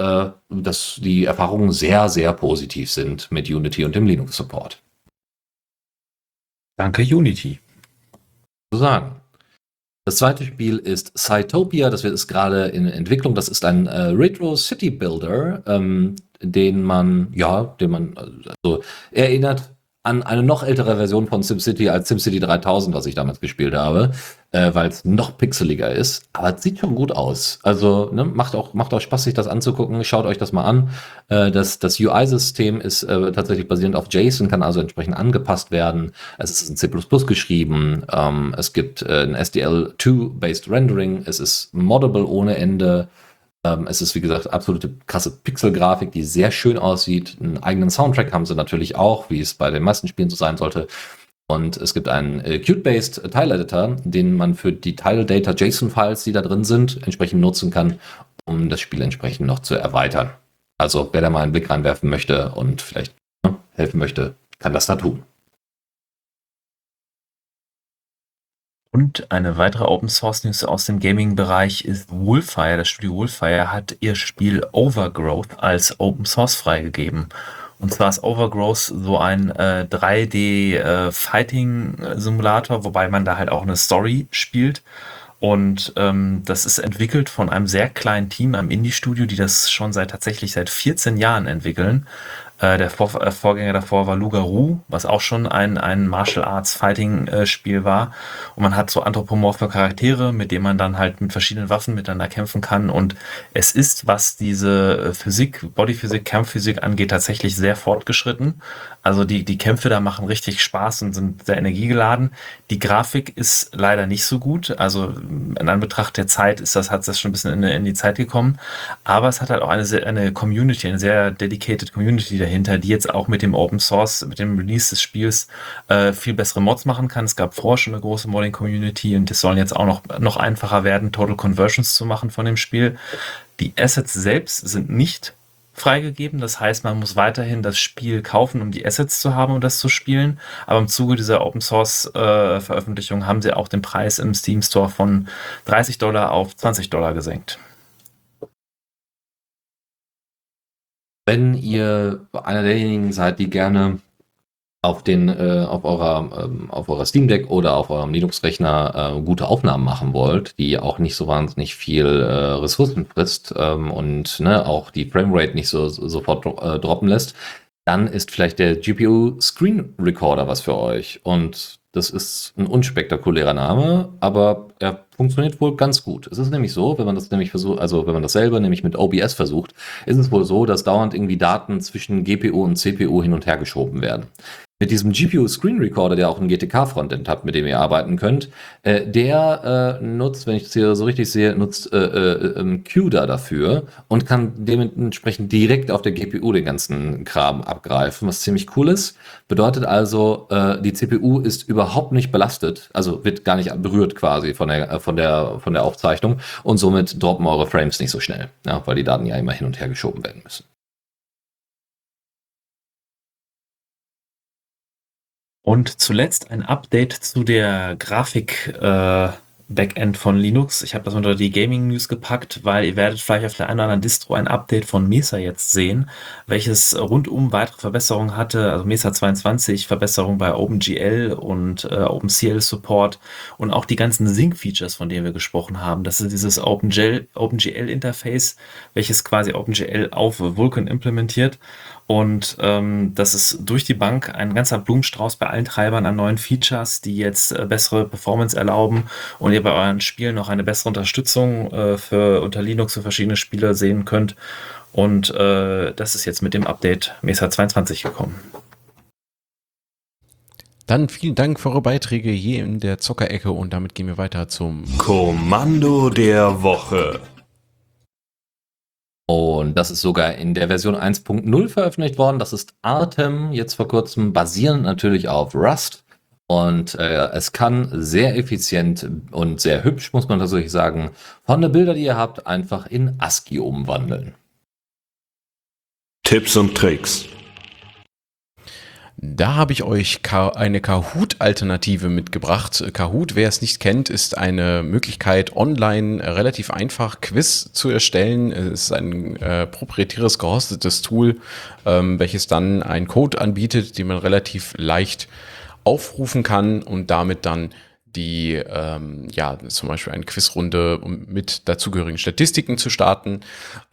[SPEAKER 2] dass die Erfahrungen sehr, sehr positiv sind mit Unity und dem Linux Support.
[SPEAKER 1] Danke, Unity.
[SPEAKER 2] Zu sagen. Das zweite Spiel ist Cytopia, das ist gerade in Entwicklung. Das ist ein äh, Retro City Builder, ähm, den man, ja, den man, also erinnert an eine noch ältere Version von SimCity als SimCity 3000, was ich damals gespielt habe, äh, weil es noch pixeliger ist. Aber es sieht schon gut aus. Also ne, macht, auch, macht auch Spaß, sich das anzugucken. Schaut euch das mal an. Äh, das das UI-System ist äh, tatsächlich basierend auf JSON, kann also entsprechend angepasst werden. Es ist in C++ geschrieben. Ähm, es gibt äh, ein SDL2-based Rendering. Es ist moddable ohne Ende. Ähm, es ist, wie gesagt, absolute krasse Pixel-Grafik, die sehr schön aussieht. Einen eigenen Soundtrack haben sie natürlich auch, wie es bei den meisten Spielen so sein sollte. Und es gibt einen äh, Qt-based Tile-Editor, den man für die Tile-Data-JSON-Files, die da drin sind, entsprechend nutzen kann, um das Spiel entsprechend noch zu erweitern. Also wer da mal einen Blick reinwerfen möchte und vielleicht ne, helfen möchte, kann das da tun.
[SPEAKER 1] Und eine weitere Open Source News aus dem Gaming-Bereich ist Wolfire. Das Studio Wolfire hat ihr Spiel Overgrowth als Open Source freigegeben. Und zwar ist Overgrowth so ein äh, 3D-Fighting-Simulator, äh, wobei man da halt auch eine Story spielt. Und ähm, das ist entwickelt von einem sehr kleinen Team am Indie-Studio, die das schon seit tatsächlich seit 14 Jahren entwickeln. Äh, der Vor äh, Vorgänger davor war Lugaru, was auch schon ein, ein Martial Arts Fighting äh, Spiel war. Und man hat so anthropomorphe Charaktere, mit denen man dann halt mit verschiedenen Waffen miteinander kämpfen kann. Und es ist, was diese Physik, Bodyphysik, Kampfphysik angeht, tatsächlich sehr fortgeschritten. Also die, die Kämpfe da machen richtig Spaß und sind sehr energiegeladen. Die Grafik ist leider nicht so gut. Also in Anbetracht der Zeit ist das, hat das schon ein bisschen in, in die Zeit gekommen. Aber es hat halt auch eine, eine Community, eine sehr dedicated Community dahinter, die jetzt auch mit dem Open Source, mit dem Release des Spiels äh, viel bessere Mods machen kann. Es gab vorher schon eine große Modding-Community und es sollen jetzt auch noch, noch einfacher werden, Total Conversions zu machen von dem Spiel. Die Assets selbst sind nicht freigegeben. Das heißt, man muss weiterhin das Spiel kaufen, um die Assets zu haben, um das zu spielen. Aber im Zuge dieser Open Source äh, Veröffentlichung haben sie auch den Preis im Steam Store von 30 Dollar auf 20 Dollar gesenkt.
[SPEAKER 2] Wenn ihr einer derjenigen seid, die gerne auf den äh, auf eurer ähm, auf eurer Steam Deck oder auf eurem Linux-Rechner äh, gute Aufnahmen machen wollt, die auch nicht so wahnsinnig viel äh, Ressourcen frisst ähm, und ne, auch die Framerate nicht so, so sofort dro äh, droppen lässt, dann ist vielleicht der GPU Screen Recorder was für euch. Und das ist ein unspektakulärer Name, aber er funktioniert wohl ganz gut. Es ist nämlich so, wenn man das nämlich versucht, also wenn man das selber nämlich mit OBS versucht, ist es wohl so, dass dauernd irgendwie Daten zwischen GPU und CPU hin und her geschoben werden mit diesem GPU Screen Recorder, der auch ein GTK-Frontend hat, mit dem ihr arbeiten könnt, äh, der äh, nutzt, wenn ich das hier so richtig sehe, nutzt äh, äh, ähm, CUDA dafür und kann dementsprechend direkt auf der GPU den ganzen Kram abgreifen, was ziemlich cool ist. Bedeutet also, äh, die CPU ist überhaupt nicht belastet, also wird gar nicht berührt quasi von der, von der, von der Aufzeichnung und somit droppen eure Frames nicht so schnell, ja, weil die Daten ja immer hin und her geschoben werden müssen.
[SPEAKER 1] Und zuletzt ein Update zu der Grafik äh, Backend von Linux. Ich habe das unter die Gaming News gepackt, weil ihr werdet vielleicht auf der einen oder anderen Distro ein Update von Mesa jetzt sehen, welches rundum weitere Verbesserungen hatte. Also Mesa 22, Verbesserung bei OpenGL und äh, OpenCL Support und auch die ganzen Sync-Features, von denen wir gesprochen haben. Das ist dieses OpenGL, OpenGL Interface, welches quasi OpenGL auf Vulkan implementiert und ähm, das ist durch die Bank ein ganzer Blumenstrauß bei allen Treibern an neuen Features, die jetzt äh, bessere Performance erlauben und ihr bei euren Spielen noch eine bessere Unterstützung äh, für unter Linux für verschiedene Spiele sehen könnt. Und äh, das ist jetzt mit dem Update Mesa 22 gekommen.
[SPEAKER 3] Dann vielen Dank für eure Beiträge hier in der Zockerecke und damit gehen wir weiter zum
[SPEAKER 4] Kommando der Woche.
[SPEAKER 2] Und das ist sogar in der Version 1.0 veröffentlicht worden. Das ist Artem, jetzt vor kurzem, basierend natürlich auf Rust. Und äh, es kann sehr effizient und sehr hübsch, muss man tatsächlich sagen, von den Bildern, die ihr habt, einfach in ASCII umwandeln.
[SPEAKER 4] Tipps und Tricks.
[SPEAKER 3] Da habe ich euch eine Kahoot-Alternative mitgebracht. Kahoot, wer es nicht kennt, ist eine Möglichkeit, online relativ einfach Quiz zu erstellen. Es ist ein äh, proprietäres gehostetes Tool, ähm, welches dann einen Code anbietet, den man relativ leicht aufrufen kann und damit dann die, ähm, ja, zum Beispiel eine Quizrunde um mit dazugehörigen Statistiken zu starten.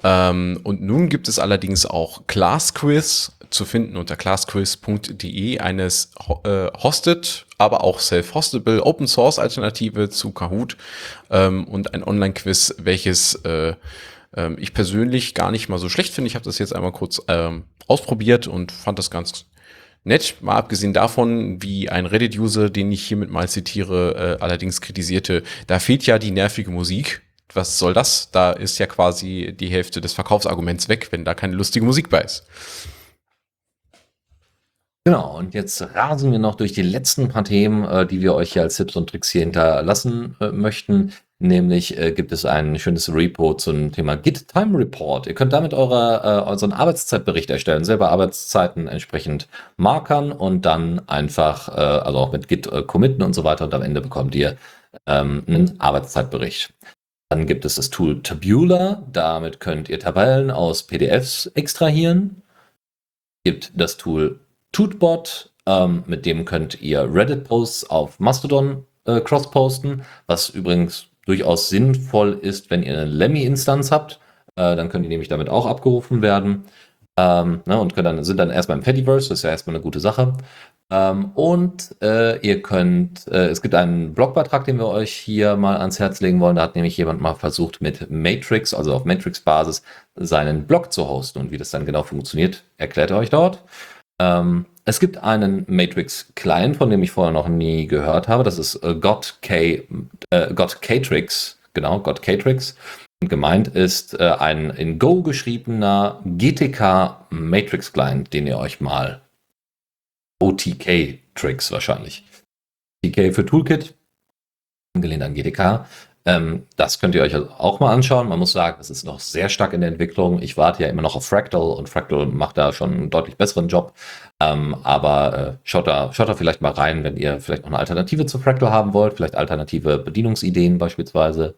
[SPEAKER 3] Ähm, und nun gibt es allerdings auch Class Quiz zu finden unter classquiz.de, eines äh, hosted, aber auch self-hostable Open Source Alternative zu Kahoot ähm, und ein Online-Quiz, welches äh, äh, ich persönlich gar nicht mal so schlecht finde. Ich habe das jetzt einmal kurz ähm, ausprobiert und fand das ganz nett, mal abgesehen davon, wie ein Reddit-User, den ich hiermit mal zitiere, äh, allerdings kritisierte, da fehlt ja die nervige Musik. Was soll das? Da ist ja quasi die Hälfte des Verkaufsarguments weg, wenn da keine lustige Musik bei ist.
[SPEAKER 2] Genau, und jetzt rasen wir noch durch die letzten paar Themen, äh, die wir euch hier als Tipps und Tricks hier hinterlassen äh, möchten. Nämlich äh, gibt es ein schönes Repo zum Thema Git Time Report. Ihr könnt damit eure, äh, euren Arbeitszeitbericht erstellen, selber Arbeitszeiten entsprechend markern und dann einfach, äh, also auch mit Git äh, committen und so weiter und am Ende bekommt ihr ähm, einen Arbeitszeitbericht. Dann gibt es das Tool Tabula, damit könnt ihr Tabellen aus PDFs extrahieren. Gibt das Tool Tutbot, ähm, mit dem könnt ihr Reddit-Posts auf Mastodon äh, cross-posten, was übrigens durchaus sinnvoll ist, wenn ihr eine Lemmy-Instanz habt. Äh, dann können die nämlich damit auch abgerufen werden. Ähm, ne, und dann, sind dann erstmal im Fediverse, das ist ja erstmal eine gute Sache. Ähm, und äh, ihr könnt, äh, es gibt einen Blogbeitrag, den wir euch hier mal ans Herz legen wollen. Da hat nämlich jemand mal versucht, mit Matrix, also auf Matrix-Basis, seinen Blog zu hosten. Und wie das dann genau funktioniert, erklärt er euch dort. Ähm, es gibt einen Matrix-Client, von dem ich vorher noch nie gehört habe. Das ist äh, GotK, äh, GotKtrix, genau, GotKtrix. Und gemeint ist äh, ein in Go geschriebener GTK Matrix Client, den ihr euch mal OTK Tricks wahrscheinlich. TK für Toolkit, angelehnt an GTK, ähm, das könnt ihr euch auch mal anschauen. Man muss sagen, es ist noch sehr stark in der Entwicklung. Ich warte ja immer noch auf Fractal und Fractal macht da schon einen deutlich besseren Job. Ähm, aber äh, schaut, da, schaut da vielleicht mal rein, wenn ihr vielleicht noch eine Alternative zu Fractal haben wollt, vielleicht alternative Bedienungsideen beispielsweise.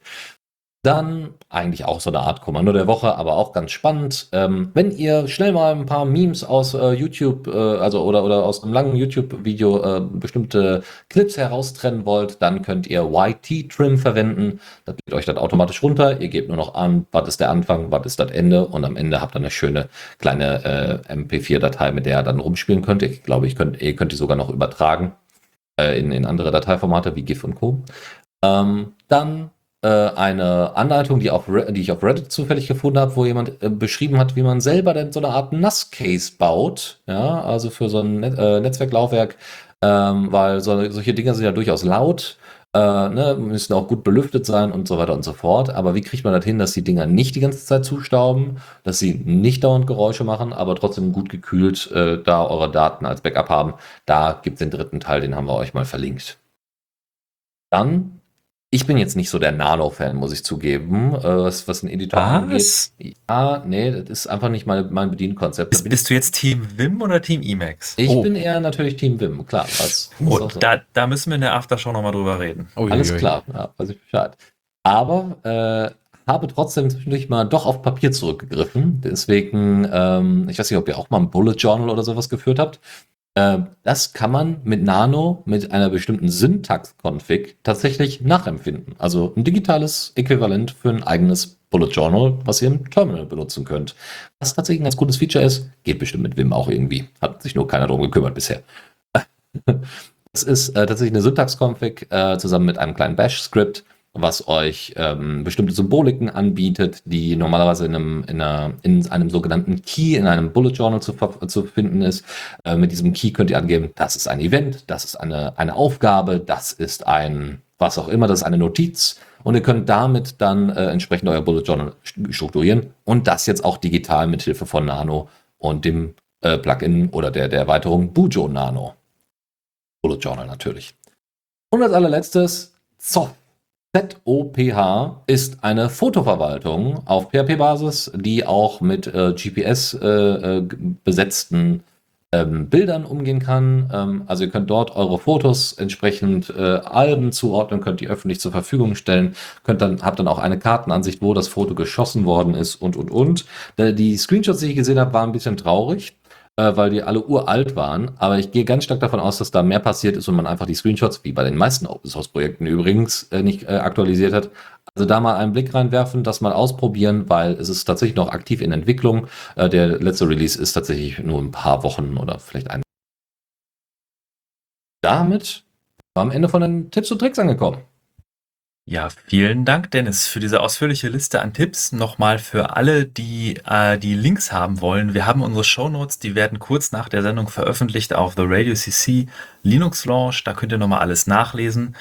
[SPEAKER 2] Dann eigentlich auch so eine Art Kommando der Woche, aber auch ganz spannend. Ähm, wenn ihr schnell mal ein paar Memes aus äh, YouTube, äh, also oder, oder aus einem langen YouTube-Video äh, bestimmte Clips heraustrennen wollt, dann könnt ihr YT-Trim verwenden. Das lädt euch dann automatisch runter. Ihr gebt nur noch an, was ist der Anfang, was ist das Ende und am Ende habt ihr eine schöne kleine äh, MP4-Datei, mit der ihr dann rumspielen könnt. Ich glaube, ich könnt, ihr könnt die sogar noch übertragen äh, in, in andere Dateiformate wie GIF und Co. Ähm, dann eine Anleitung, die, auf, die ich auf Reddit zufällig gefunden habe, wo jemand äh, beschrieben hat, wie man selber denn so eine Art NAS-Case baut. Ja, also für so ein Net äh, Netzwerklaufwerk, ähm, weil so, solche Dinge sind ja durchaus laut. Äh, ne, müssen auch gut belüftet sein und so weiter und so fort. Aber wie kriegt man das hin, dass die Dinger nicht die ganze Zeit zustauben, dass sie nicht dauernd Geräusche machen, aber trotzdem gut gekühlt äh, da eure Daten als Backup haben? Da gibt es den dritten Teil, den haben wir euch mal verlinkt. Dann ich bin jetzt nicht so der Nano-Fan, muss ich zugeben, äh, was, was ein Editor
[SPEAKER 1] Was?
[SPEAKER 2] angeht. Ja, nee, das ist einfach nicht mein, mein Bedienkonzept.
[SPEAKER 1] Bist, bist du jetzt Team Vim oder Team Emacs?
[SPEAKER 2] ich,
[SPEAKER 3] Oh.
[SPEAKER 2] bin eher natürlich Team Vim, klar. Was,
[SPEAKER 1] Oh,
[SPEAKER 2] was so.
[SPEAKER 1] da, da müssen wir in der Aftershow nochmal drüber reden.
[SPEAKER 3] Ui,
[SPEAKER 2] Alles
[SPEAKER 3] ui, ui.
[SPEAKER 2] klar, ja, weiß ich Bescheid. Aber äh, habe trotzdem zwischendurch mal doch auf Papier zurückgegriffen. Deswegen, ähm, ich weiß nicht, ob ihr auch mal ein Bullet Journal oder sowas geführt habt. Äh, das kann man mit Nano mit einer bestimmten Syntax-Config tatsächlich nachempfinden. Also ein digitales Äquivalent für ein eigenes Bullet Journal, was ihr im Terminal benutzen könnt. Was tatsächlich ein ganz gutes Feature ist, geht bestimmt mit Vim auch irgendwie. Hat sich nur keiner drum gekümmert bisher. Es ist äh, tatsächlich eine Syntax-Config äh, zusammen mit einem kleinen Bash-Skript, was euch ähm, bestimmte Symboliken anbietet, die normalerweise in einem, in, einer, in einem sogenannten Key, in einem Bullet Journal zu, zu finden ist. Äh, mit diesem Key könnt ihr angeben, das ist ein Event, das ist eine, eine Aufgabe, das ist ein was auch immer, das ist eine Notiz. und ihr könnt damit dann äh, entsprechend euer Bullet Journal strukturieren und das jetzt auch digital mit Hilfe von Nano und dem äh, Plugin oder der, der Erweiterung Bujo Nano. Bullet Journal natürlich. Und als allerletztes Zoff. ZOPH ist eine Fotoverwaltung auf PHP-Basis, die auch mit äh, GPS äh, äh, besetzten ähm, Bildern umgehen kann. Ähm, also ihr könnt dort eure Fotos entsprechend äh, Alben zuordnen, könnt die öffentlich zur Verfügung stellen, könnt dann, habt dann auch eine Kartenansicht, wo das Foto geschossen worden ist und und und. Die Screenshots, die ich gesehen habe, waren ein bisschen traurig äh, weil die alle uralt waren. Aber ich gehe ganz stark davon aus, dass da mehr passiert ist und man einfach die Screenshots, wie bei den meisten Open Source Projekten übrigens, äh, nicht äh, aktualisiert hat. Also da mal einen Blick reinwerfen, das mal ausprobieren, weil es ist tatsächlich noch aktiv in Entwicklung. Äh, der letzte Release ist tatsächlich nur ein paar Wochen oder vielleicht ein. Damit war am Ende von den Tipps und Tricks angekommen.
[SPEAKER 1] Ja, vielen Dank, Dennis, für diese ausführliche Liste an Tipps. Nochmal für alle, die äh, die Links haben wollen. Wir haben unsere Shownotes, die werden kurz nach der Sendung veröffentlicht auf The Radio CC Linux Launch. Da könnt ihr nochmal alles nachlesen.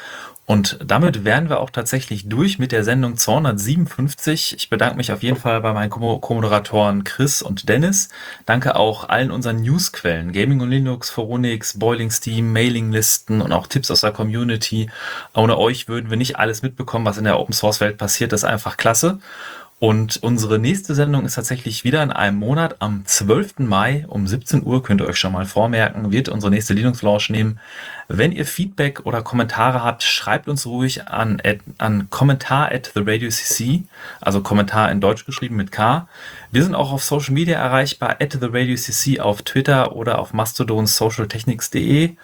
[SPEAKER 1] Und damit wären wir auch tatsächlich durch mit der Sendung 257. Ich bedanke mich auf jeden Fall bei meinen Co-Moderatoren Chris und Dennis. Danke auch allen unseren Newsquellen, Gaming und Linux, Foronix, Boiling Steam, Mailinglisten und auch Tipps aus der Community. Ohne euch würden wir nicht alles mitbekommen, was in der Open Source Welt passiert. Das ist einfach klasse. Und unsere nächste Sendung ist tatsächlich wieder in einem Monat. Am 12. Mai um 17 Uhr könnt ihr euch schon mal vormerken, wird unsere nächste Linux Launch nehmen. Wenn ihr Feedback oder Kommentare habt, schreibt uns ruhig an, an kommentar at the radio cc, also Kommentar in Deutsch geschrieben mit K. Wir sind auch auf Social Media erreichbar, at the radio cc auf Twitter oder auf mastodon socialtechnics.de.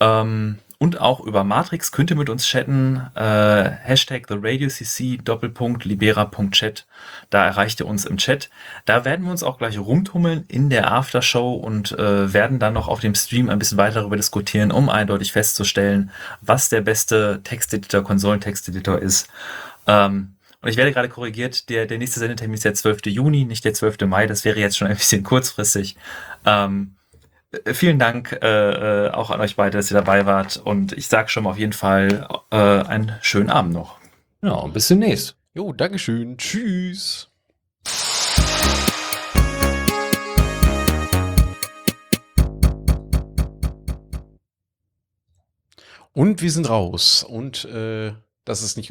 [SPEAKER 1] Ähm, und auch über Matrix könnt ihr mit uns chatten. Äh, Hashtag TheRadioCC Doppelpunkt Libera.chat. Da erreicht ihr uns im Chat. Da werden wir uns auch gleich rumtummeln in der Aftershow und äh, werden dann noch auf dem Stream ein bisschen weiter darüber diskutieren, um eindeutig festzustellen, was der beste Texteditor, Konsolentexteditor ist. Ähm, und ich werde gerade korrigiert, der, der nächste Sendetermin ist der 12. Juni, nicht der 12. Mai. Das wäre jetzt schon ein bisschen kurzfristig. Ähm, äh, vielen Dank äh, äh, auch an euch beide, dass ihr dabei wart. Und ich sage schon mal auf jeden Fall äh, einen schönen Abend noch.
[SPEAKER 2] Ja, und bis demnächst.
[SPEAKER 3] Jo, Dankeschön. Tschüss. Und wir sind raus. Und äh, das ist nicht